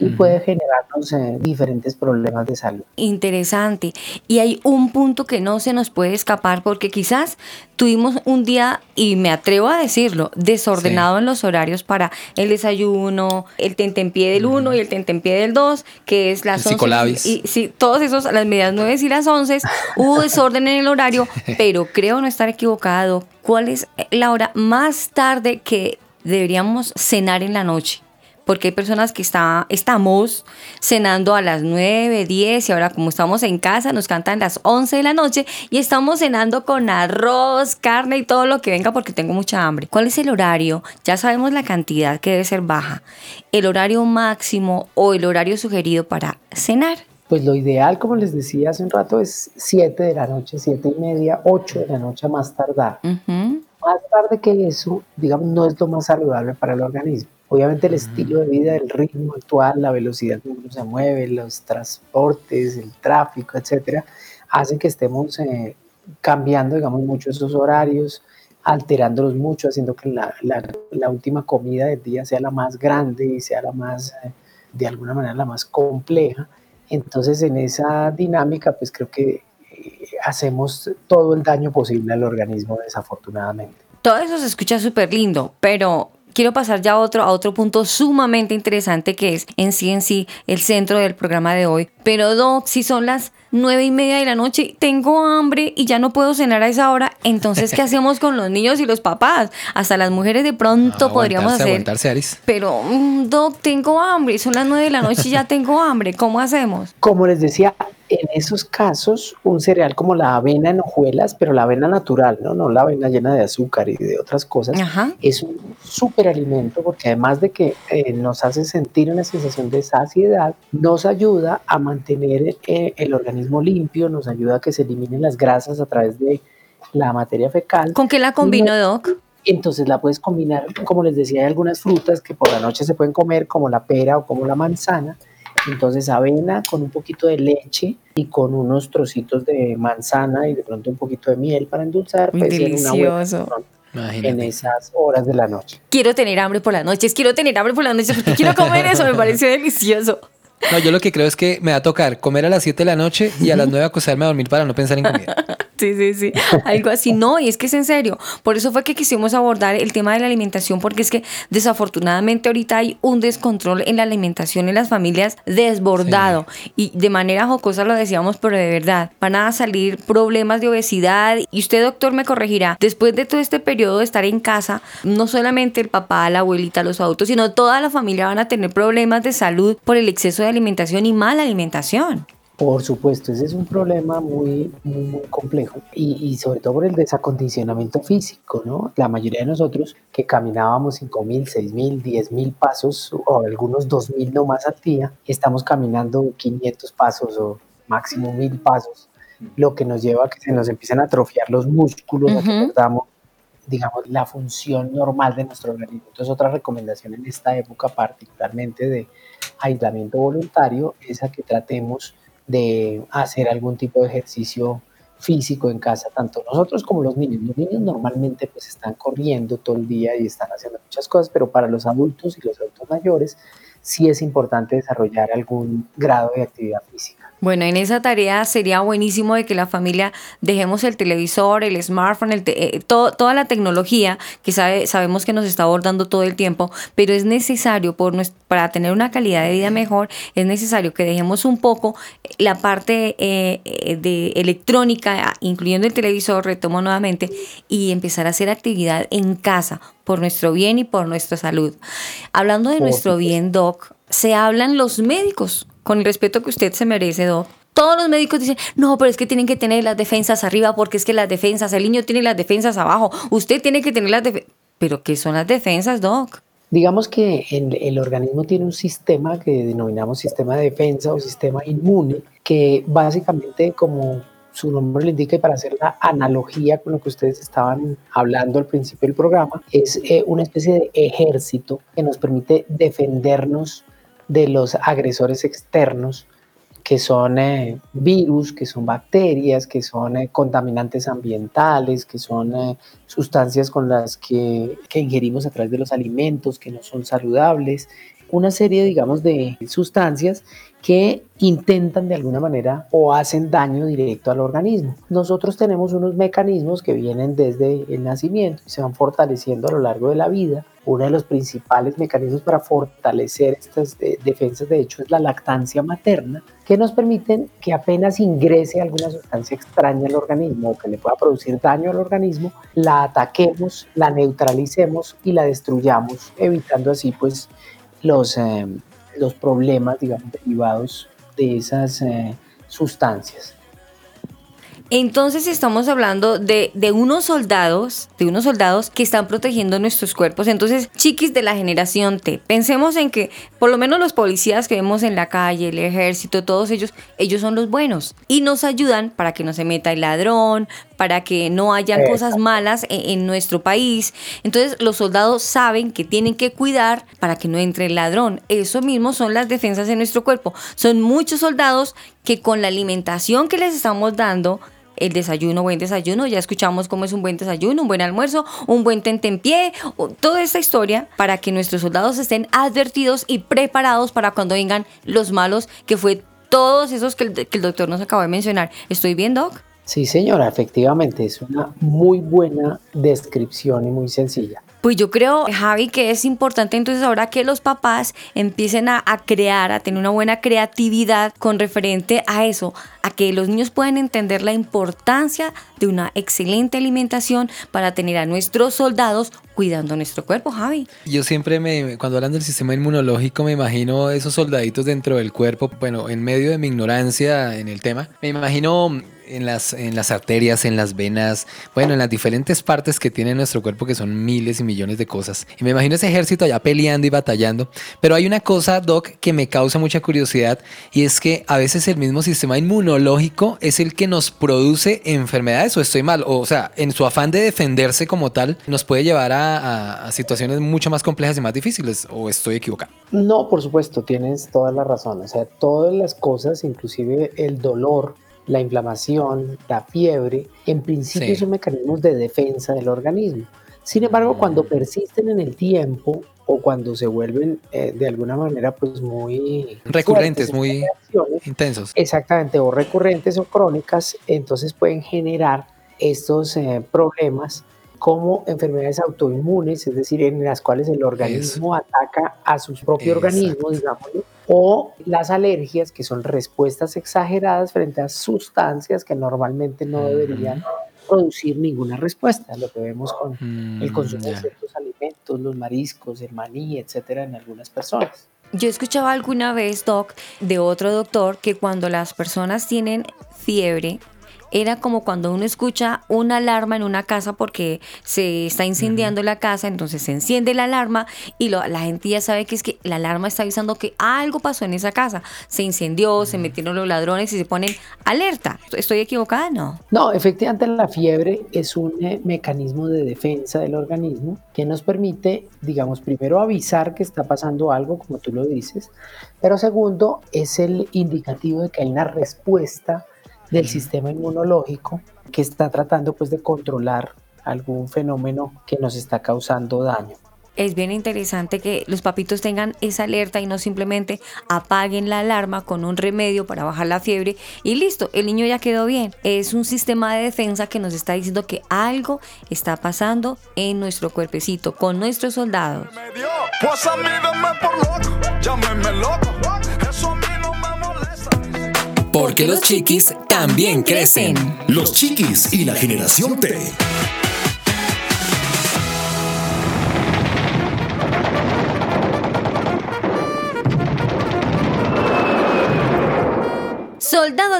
y puede generarnos eh, diferentes problemas de salud. Interesante. Y hay un punto que no se nos puede escapar porque quizás tuvimos un día, y me atrevo a decirlo, desordenado en los horarios para el desayuno, el tentempié del 1 y el tentempié del 2, que es las El 11. psicolabis. Y sí, todos esos, las medias 9 y las 11, hubo desorden en el horario, pero creo no estar equivocado. ¿Cuál es la hora más tarde que deberíamos cenar en la noche? Porque hay personas que está, estamos cenando a las 9, 10 y ahora como estamos en casa nos cantan las 11 de la noche y estamos cenando con arroz, carne y todo lo que venga porque tengo mucha hambre. ¿Cuál es el horario? Ya sabemos la cantidad que debe ser baja. ¿El horario máximo o el horario sugerido para cenar? Pues lo ideal, como les decía hace un rato, es 7 de la noche, 7 y media, 8 de la noche más tardar. Ujú. Más tarde que eso, digamos, no es lo más saludable para el organismo. Obviamente el estilo de vida, el ritmo actual, la velocidad que uno se mueve, los transportes, el tráfico, etcétera, hacen que estemos eh, cambiando, digamos, mucho esos horarios, alterándolos mucho, haciendo que la, la- la última comida del día sea la más grande y sea la más, eh, de alguna manera, la más compleja. Entonces, en esa dinámica, pues creo que eh, hacemos todo el daño posible al organismo, desafortunadamente. Todo eso se escucha súper lindo, pero quiero pasar ya a otro, a otro punto sumamente interesante que es en sí en sí el centro del programa de hoy. Pero Doc, si son las nueve y media de la noche, tengo hambre y ya no puedo cenar a esa hora, entonces ¿qué hacemos con los niños y los papás? Hasta las mujeres de pronto podríamos Aguantarse, hacer... aguantarse, Aris. Pero, mm, Doc, tengo hambre, son las nueve de la noche y ya tengo hambre, ¿cómo hacemos? Como les decía, en esos casos, un cereal como la avena en hojuelas, pero la avena natural, no, no la avena llena de azúcar y de otras cosas, Ajá. es un súper alimento porque además de que eh, nos hace sentir una sensación de saciedad, nos ayuda a mantener eh, el organismo limpio, nos ayuda a que se eliminen las grasas a través de la materia fecal. ¿Con qué la combino, Doc? Entonces la puedes combinar, como les decía, hay algunas frutas que por la noche se pueden comer, como la pera o como la manzana. Entonces avena con un poquito de leche y con unos trocitos de manzana y de pronto un poquito de miel para endulzar. Buena delicioso. en esas horas de la noche. Quiero tener hambre por las noches, quiero tener hambre por las noches porque quiero comer eso, me pareció delicioso. No, yo lo que creo es que me va a tocar comer a las 7 de la noche y a las 9 acostarme a dormir para no pensar en comida. Sí, sí, sí. Algo así. No, y es que es en serio. Por eso fue que quisimos abordar el tema de la alimentación, porque es que desafortunadamente ahorita hay un descontrol en la alimentación en las familias desbordado. Y de manera jocosa lo decíamos, pero de verdad, van a salir problemas de obesidad. Y usted, doctor, me corregirá. Después de todo este periodo de estar en casa, no solamente el papá, la abuelita, los adultos, sino toda la familia van a tener problemas de salud por el exceso de alimentación y mala alimentación. Por supuesto, ese es un problema muy, muy, muy complejo y, y sobre todo por el desacondicionamiento físico, ¿no? La mayoría de nosotros que caminábamos 5.000, 6.000, 10.000 pasos o algunos 2.000 no más al día, estamos caminando 500 pasos o máximo 1.000 pasos, lo que nos lleva a que se nos empiecen a atrofiar los músculos, a que Ujú. perdamos digamos, la función normal de nuestro organismo. Entonces, otra recomendación en esta época, particularmente de aislamiento voluntario, es a que tratemos de hacer algún tipo de ejercicio físico en casa, tanto nosotros como los niños. Los niños normalmente pues están corriendo todo el día y están haciendo muchas cosas, pero para los adultos y los adultos mayores sí es importante desarrollar algún grado de actividad física. Bueno, en esa tarea sería buenísimo de que la familia dejemos el televisor, el smartphone, el te- eh, todo- toda la tecnología que sabe, sabemos que nos está abordando todo el tiempo, pero es necesario por para tener una calidad de vida mejor, es necesario que dejemos un poco la parte eh, de electrónica, incluyendo el televisor, retomo nuevamente, y empezar a hacer actividad en casa por nuestro bien y por nuestra salud. Hablando de nuestro bien, Doc, se hablan los médicos, con el respeto que usted se merece, Doc. Todos los médicos dicen, no, pero es que tienen que tener las defensas arriba porque es que las defensas, el niño tiene las defensas abajo, usted tiene que tener las defensas. ¿Pero qué son las defensas, Doc? Digamos que el, organismo tiene un sistema que denominamos sistema de defensa o sistema inmune, que básicamente, como su nombre lo indica, y para hacer la analogía con lo que ustedes estaban hablando al principio del programa, es eh, una especie de ejército que nos permite defendernos de los agresores externos que son eh, virus, que son bacterias, que son eh, contaminantes ambientales, que son eh, sustancias con las que, que ingerimos a través de los alimentos, que no son saludables, una serie, digamos, de sustancias que intentan de alguna manera o hacen daño directo al organismo. Nosotros tenemos unos mecanismos que vienen desde el nacimiento y se van fortaleciendo a lo largo de la vida. Uno de los principales mecanismos para fortalecer estas eh, defensas, de hecho, es la lactancia materna, que nos permiten que apenas ingrese alguna sustancia extraña al organismo o que le pueda producir daño al organismo, la ataquemos, la neutralicemos y la destruyamos, evitando así pues los, eh, los problemas, digamos, derivados de esas eh, sustancias. Entonces estamos hablando de, de unos soldados, de unos soldados que están protegiendo nuestros cuerpos. Entonces, chiquis de la generación T, pensemos en que por lo menos los policías que vemos en la calle, el ejército, todos ellos, ellos son los buenos y nos ayudan para que no se meta el ladrón, para que no hayan cosas malas en, en nuestro país. Entonces, los soldados saben que tienen que cuidar para que no entre el ladrón. Eso mismo son las defensas de nuestro cuerpo. Son muchos soldados que con la alimentación que les estamos dando, el desayuno, buen desayuno, ya escuchamos cómo es un buen desayuno, un buen almuerzo, un buen tentempié, toda esta historia para que nuestros soldados estén advertidos y preparados para cuando vengan los malos, que fue todos esos que el, que el doctor nos acabó de mencionar. ¿Estoy bien, Doc? Sí, señora, efectivamente, es una muy buena descripción y muy sencilla. Pues yo creo, Javi, que es importante entonces ahora que los papás empiecen a, crear, a tener una buena creatividad con referente a eso, a que los niños puedan entender la importancia de una excelente alimentación para tener a nuestros soldados cuidando nuestro cuerpo, Javi. Yo siempre me, cuando hablan del sistema inmunológico, me imagino esos soldaditos dentro del cuerpo, bueno, en medio de mi ignorancia en el tema, me imagino en las, en las arterias, en las venas, bueno, en las diferentes partes que tiene nuestro cuerpo, que son miles y millones de cosas. Y me imagino ese ejército allá peleando y batallando. Pero hay una cosa, Doc, que me causa mucha curiosidad, y es que a veces el mismo sistema inmunológico es el que nos produce enfermedades, o estoy mal, o, sea, en su afán de defenderse como tal, nos puede llevar a, a, a situaciones mucho más complejas y más difíciles, o estoy equivocado. No, por supuesto, tienes toda la razón. O sea, todas las cosas, inclusive el dolor, la inflamación, la fiebre, en principio Sí. son mecanismos de defensa del organismo. Sin embargo, cuando persisten en el tiempo o cuando se vuelven eh, de alguna manera pues muy Recurrentes, muy intensos. Exactamente, o recurrentes o crónicas, entonces pueden generar estos eh, problemas como enfermedades autoinmunes, es decir, en las cuales el organismo ataca a su propio Exacto. organismo, digámoslo, o las alergias, que son respuestas exageradas frente a sustancias que normalmente no deberían producir ninguna respuesta, lo que vemos con el consumo de Mm, ciertos alimentos, los mariscos, el maní, etcétera, en algunas personas. Yo escuchaba alguna vez, Doc, de otro doctor que cuando las personas tienen fiebre, era como cuando uno escucha una alarma en una casa porque se está incendiando la casa, entonces se enciende la alarma y lo- la gente ya sabe que es que la alarma está avisando que algo pasó en esa casa. Se incendió, se metieron los ladrones y se ponen alerta. ¿Estoy equivocada? No. No, efectivamente la fiebre es un eh, mecanismo de defensa del organismo que nos permite, digamos, primero avisar que está pasando algo, como tú lo dices, pero segundo es el indicativo de que hay una respuesta del sistema inmunológico que está tratando pues de controlar algún fenómeno que nos está causando daño. Es bien interesante que los papitos tengan esa alerta y no simplemente apaguen la alarma con un remedio para bajar la fiebre y listo, el niño ya quedó bien. Es un sistema de defensa que nos está diciendo que algo está pasando en nuestro cuerpecito, con nuestros soldados. Pues a mí denme por loco, llámenme loco. Eso Porque los chiquis también crecen. Los chiquis y la generación T.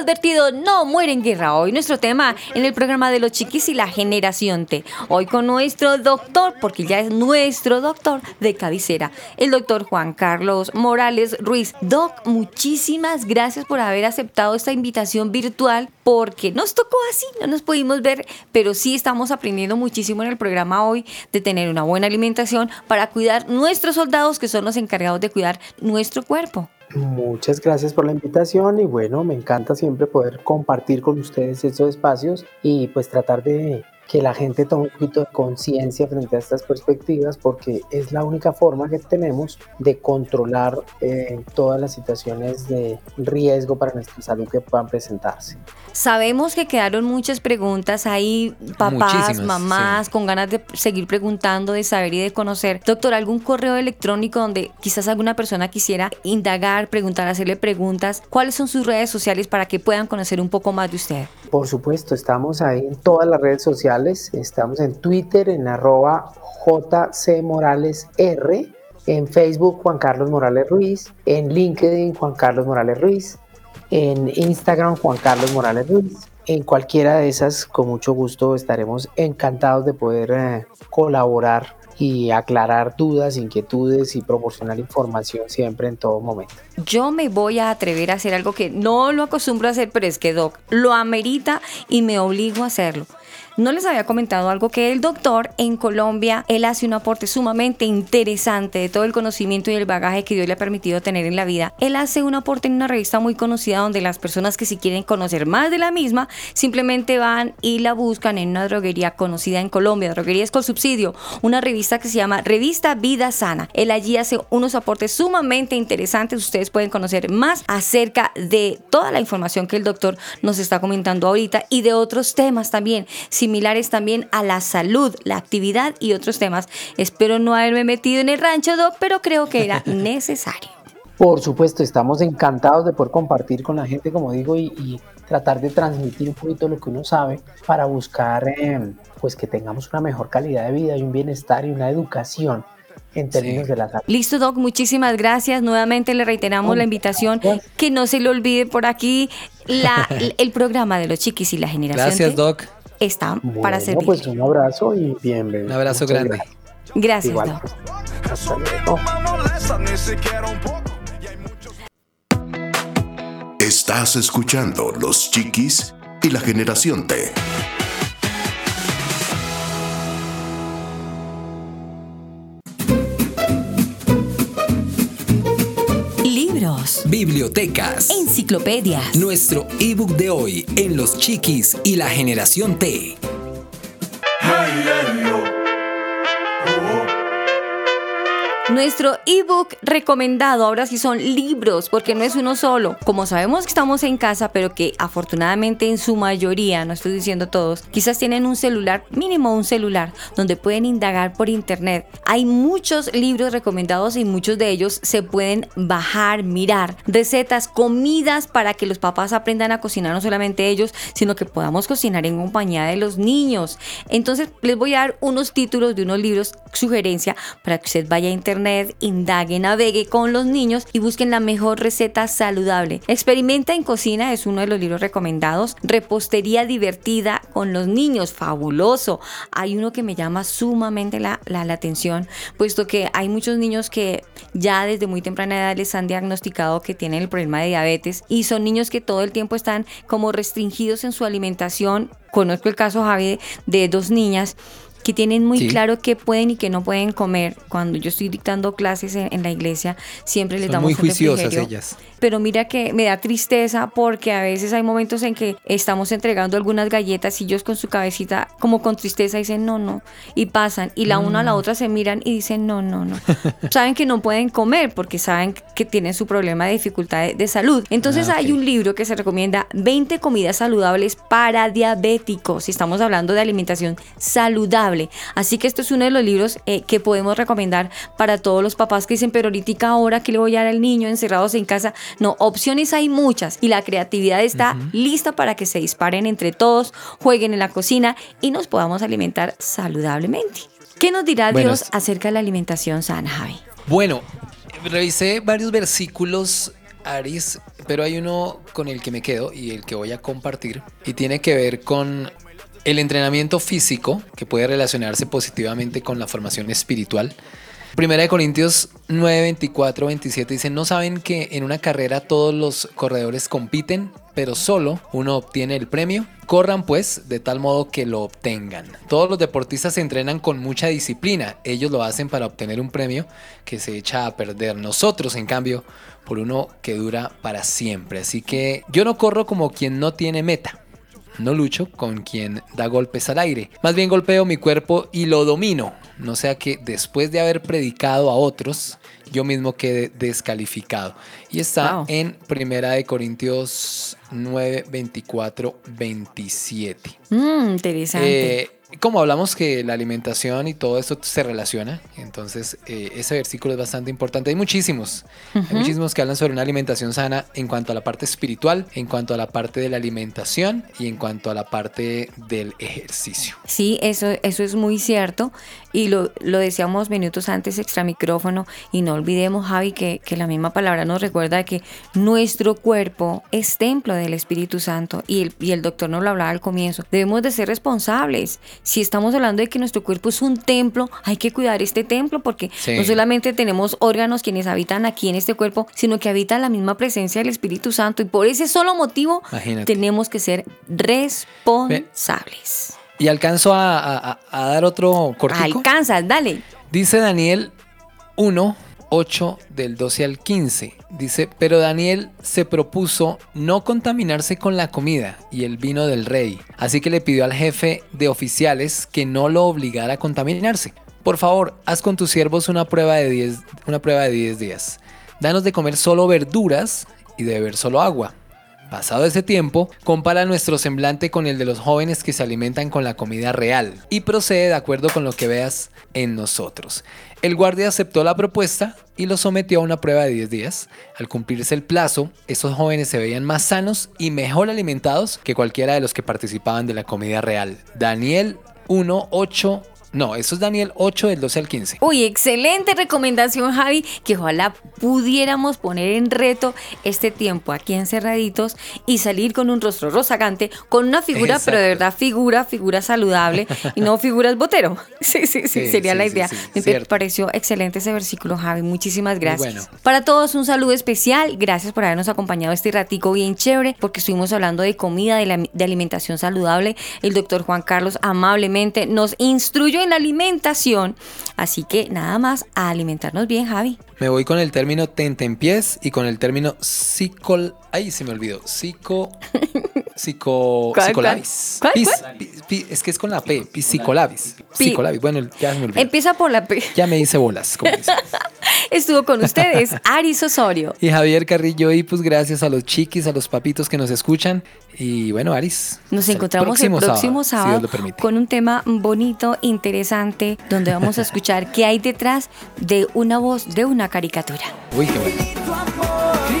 advertido no muere en guerra. Hoy nuestro tema en el programa de los chiquis y la generación T. Hoy con nuestro doctor, porque ya es nuestro doctor de cabecera, el doctor Juan Carlos Morales Ruiz. Doc, muchísimas gracias por haber aceptado esta invitación virtual, porque nos tocó así, no nos pudimos ver, pero sí estamos aprendiendo muchísimo en el programa hoy de tener una buena alimentación para cuidar nuestros soldados que son los encargados de cuidar nuestro cuerpo. Muchas gracias por la invitación y bueno, me encanta siempre poder compartir con ustedes estos espacios y pues tratar de que la gente tome un poquito de conciencia frente a estas perspectivas porque es la única forma que tenemos de controlar eh, todas las situaciones de riesgo para nuestra salud que puedan presentarse. Sabemos que quedaron muchas preguntas ahí, papás, Muchísimas, mamás, con ganas de seguir preguntando, de saber y de conocer. Doctor, ¿algún correo electrónico donde quizás alguna persona quisiera indagar, preguntar, hacerle preguntas? ¿Cuáles son sus redes sociales para que puedan conocer un poco más de usted? Por supuesto, estamos ahí en todas las redes sociales, estamos en Twitter en arroba jcmoralesr, en Facebook Juan Carlos Morales Ruiz, en LinkedIn Juan Carlos Morales Ruiz, en Instagram Juan Carlos Morales Ruiz. En cualquiera de esas, con mucho gusto, estaremos encantados de poder eh, colaborar y aclarar dudas, inquietudes y proporcionar información siempre en todo momento. Yo me voy a atrever a hacer algo que no lo acostumbro a hacer, pero es que Doc lo amerita y me obligo a hacerlo. No les había comentado algo que el doctor en Colombia, él hace un aporte sumamente interesante de todo el conocimiento y el bagaje que Dios le ha permitido tener en la vida. Él hace un aporte en una revista muy conocida donde las personas que si quieren conocer más de la misma, simplemente van y la buscan en una droguería conocida en Colombia, Droguerías con Subsidio, una revista que se llama Revista Vida Sana. Él allí hace unos aportes sumamente interesantes. Ustedes pueden conocer más acerca de toda la información que el doctor nos está comentando ahorita y de otros temas también, similares también a la salud, la actividad y otros temas. Espero no haberme metido en el rancho, Doc, pero creo que era necesario. Por supuesto, estamos encantados de poder compartir con la gente, como digo, y, y tratar de transmitir un poquito lo que uno sabe para buscar eh, pues que tengamos una mejor calidad de vida y un bienestar y una educación en términos de la salud. Listo, Doc, muchísimas gracias. Nuevamente le reiteramos la invitación. Que no se le olvide por aquí la, el programa de los chiquis y la generación. Gracias, T Doc. Está Bueno, para servir. pues un abrazo y bienvenido. Un abrazo Muchas grande. Gracias, Gracias, Igual. Doc. Hasta luego. me molesta ni siquiera un poco. Estás escuchando Los Chiquis y la Generación T. Libros, bibliotecas, Enciclopedias. nuestro ebook de hoy en Los Chiquis y la Generación T. Nuestro ebook recomendado ahora sí son libros, porque no es uno solo. Como sabemos que estamos en casa, pero que afortunadamente en su mayoría, no estoy diciendo todos, quizás tienen un celular, mínimo un celular, donde pueden indagar por internet. Hay muchos libros recomendados y muchos de ellos se pueden bajar, mirar. Recetas, comidas para que los papás aprendan a cocinar no solamente ellos, sino que podamos cocinar en compañía de los niños. Entonces les voy a dar unos títulos de unos libros, sugerencia, para que usted vaya a internet, indague, navegue con los niños y busquen la mejor receta saludable. Experimenta en cocina es uno de los libros recomendados. Repostería divertida con los niños, fabuloso. Hay uno que me llama sumamente la, la- la atención, puesto que hay muchos niños que ya desde muy temprana edad les han diagnosticado que tienen el problema de diabetes y son niños que todo el tiempo están como restringidos en su alimentación. Conozco el caso, Javi, de dos niñas que tienen muy Sí. claro qué pueden y qué no pueden comer. Cuando yo estoy dictando clases en, en la iglesia, siempre les Son damos muy juiciosas ellas. Pero mira que me da tristeza porque a veces hay momentos en que estamos entregando algunas galletas y ellos con su cabecita como con tristeza dicen no, no. Y pasan y la una a la Mm. otra se miran y dicen no, no, no. saben que no pueden comer porque saben que tienen su problema de dificultad de, de salud. Entonces Ah, hay un libro que se recomienda 20 comidas saludables para diabéticos. Si estamos hablando de alimentación saludable. Así que esto es uno de los libros eh, que podemos recomendar para todos los papás que dicen, pero ahorita ahora que le voy a dar al niño encerrados en casa. No, opciones hay muchas y la creatividad está lista para que se disparen entre todos, jueguen en la cocina y nos podamos alimentar saludablemente. ¿Qué nos dirá Bueno, Dios acerca de la alimentación sana, Javi? Bueno, revisé varios versículos, Aris, pero hay uno con el que me quedo y el que voy a compartir y tiene que ver con el entrenamiento físico que puede relacionarse positivamente con la formación espiritual. Primera de Corintios 9, 24, 27 dice, no saben que en una carrera todos los corredores compiten, pero solo uno obtiene el premio. Corran pues de tal modo que lo obtengan. Todos los deportistas se entrenan con mucha disciplina. Ellos lo hacen para obtener un premio que se echa a perder. Nosotros, en cambio, por uno que dura para siempre. Así que yo no corro como quien no tiene meta. No lucho con quien da golpes al aire. Más bien golpeo mi cuerpo y lo domino. No sea que después de haber predicado a otros, yo mismo quede descalificado. Y está Wow. en Primera de Corintios 9, 24, 27. Mmm, interesante. Eh, como hablamos que la alimentación y todo esto se relaciona, entonces eh, ese versículo es bastante importante. Hay muchísimos, hay muchísimos que hablan sobre una alimentación sana en cuanto a la parte espiritual, en cuanto a la parte de la alimentación y en cuanto a la parte del ejercicio. Sí, eso, eso es muy cierto y lo, lo decíamos minutos antes extra micrófono y no olvidemos Javi que, que la misma palabra nos recuerda que nuestro cuerpo es templo del Espíritu Santo y el, y el doctor nos lo hablaba al comienzo. Debemos de ser responsables. Si estamos hablando de que nuestro cuerpo es un templo, hay que cuidar este templo porque Sí. no solamente tenemos órganos quienes habitan aquí en este cuerpo, sino que habita la misma presencia del Espíritu Santo y por ese solo motivo Imagínate. tenemos que ser responsables. Y alcanzo a, a- a- a dar otro cortico. Alcanzas, dale. Dice Daniel 1, 8 del 12 al 15. Dice, pero Daniel se propuso no contaminarse con la comida y el vino del rey. Así que le pidió al jefe de oficiales que no lo obligara a contaminarse. Por favor, haz con tus siervos una prueba de 10, una prueba de 10 días. Danos de comer solo verduras y de beber solo agua. Pasado ese tiempo, compara nuestro semblante con el de los jóvenes que se alimentan con la comida real y procede de acuerdo con lo que veas en nosotros. El guardia aceptó la propuesta y lo sometió a una prueba de 10 días. Al cumplirse el plazo, esos jóvenes se veían más sanos y mejor alimentados que cualquiera de los que participaban de la comida real. Daniel 1, 8 no, eso es Daniel 8 del 12 al 15. Uy, excelente recomendación, Javi, que ojalá pudiéramos poner en reto este tiempo aquí encerraditos y salir con un rostro rozagante, con una figura, pero de verdad figura, figura saludable y no figuras botero. Sí, sí, sí, Sí, sería sí, la idea. sí, Me cierto. pareció excelente ese versículo, Javi. Muchísimas gracias. bueno. Para todos un saludo especial. Gracias por habernos acompañado este ratico bien chévere, porque estuvimos hablando de comida, de, la- de alimentación saludable. El doctor Juan Carlos amablemente nos instruyó en alimentación. Así que nada más a alimentarnos bien, Javi. Me voy con el término tentempiés y con el término psicol... Ay, se me olvidó. Psico... Psico... ¿Cuál, Psicolabis. cuál? ¿Cuál, Pis- pi- pi- es que es con la P. Psicolabis. Pi- Psicolabis. Bueno, ya se me olvidó. Empieza por la P. Ya me hice bolas, como. Estuvo con ustedes Aris Osorio. Y Javier Carrillo, y pues gracias a los chiquis, a los papitos que nos escuchan. Y bueno, Aris. Nos encontramos el próximo sábado, con un tema bonito, interesante, donde vamos a escuchar qué hay detrás de una voz de una caricatura. Uy, qué bueno.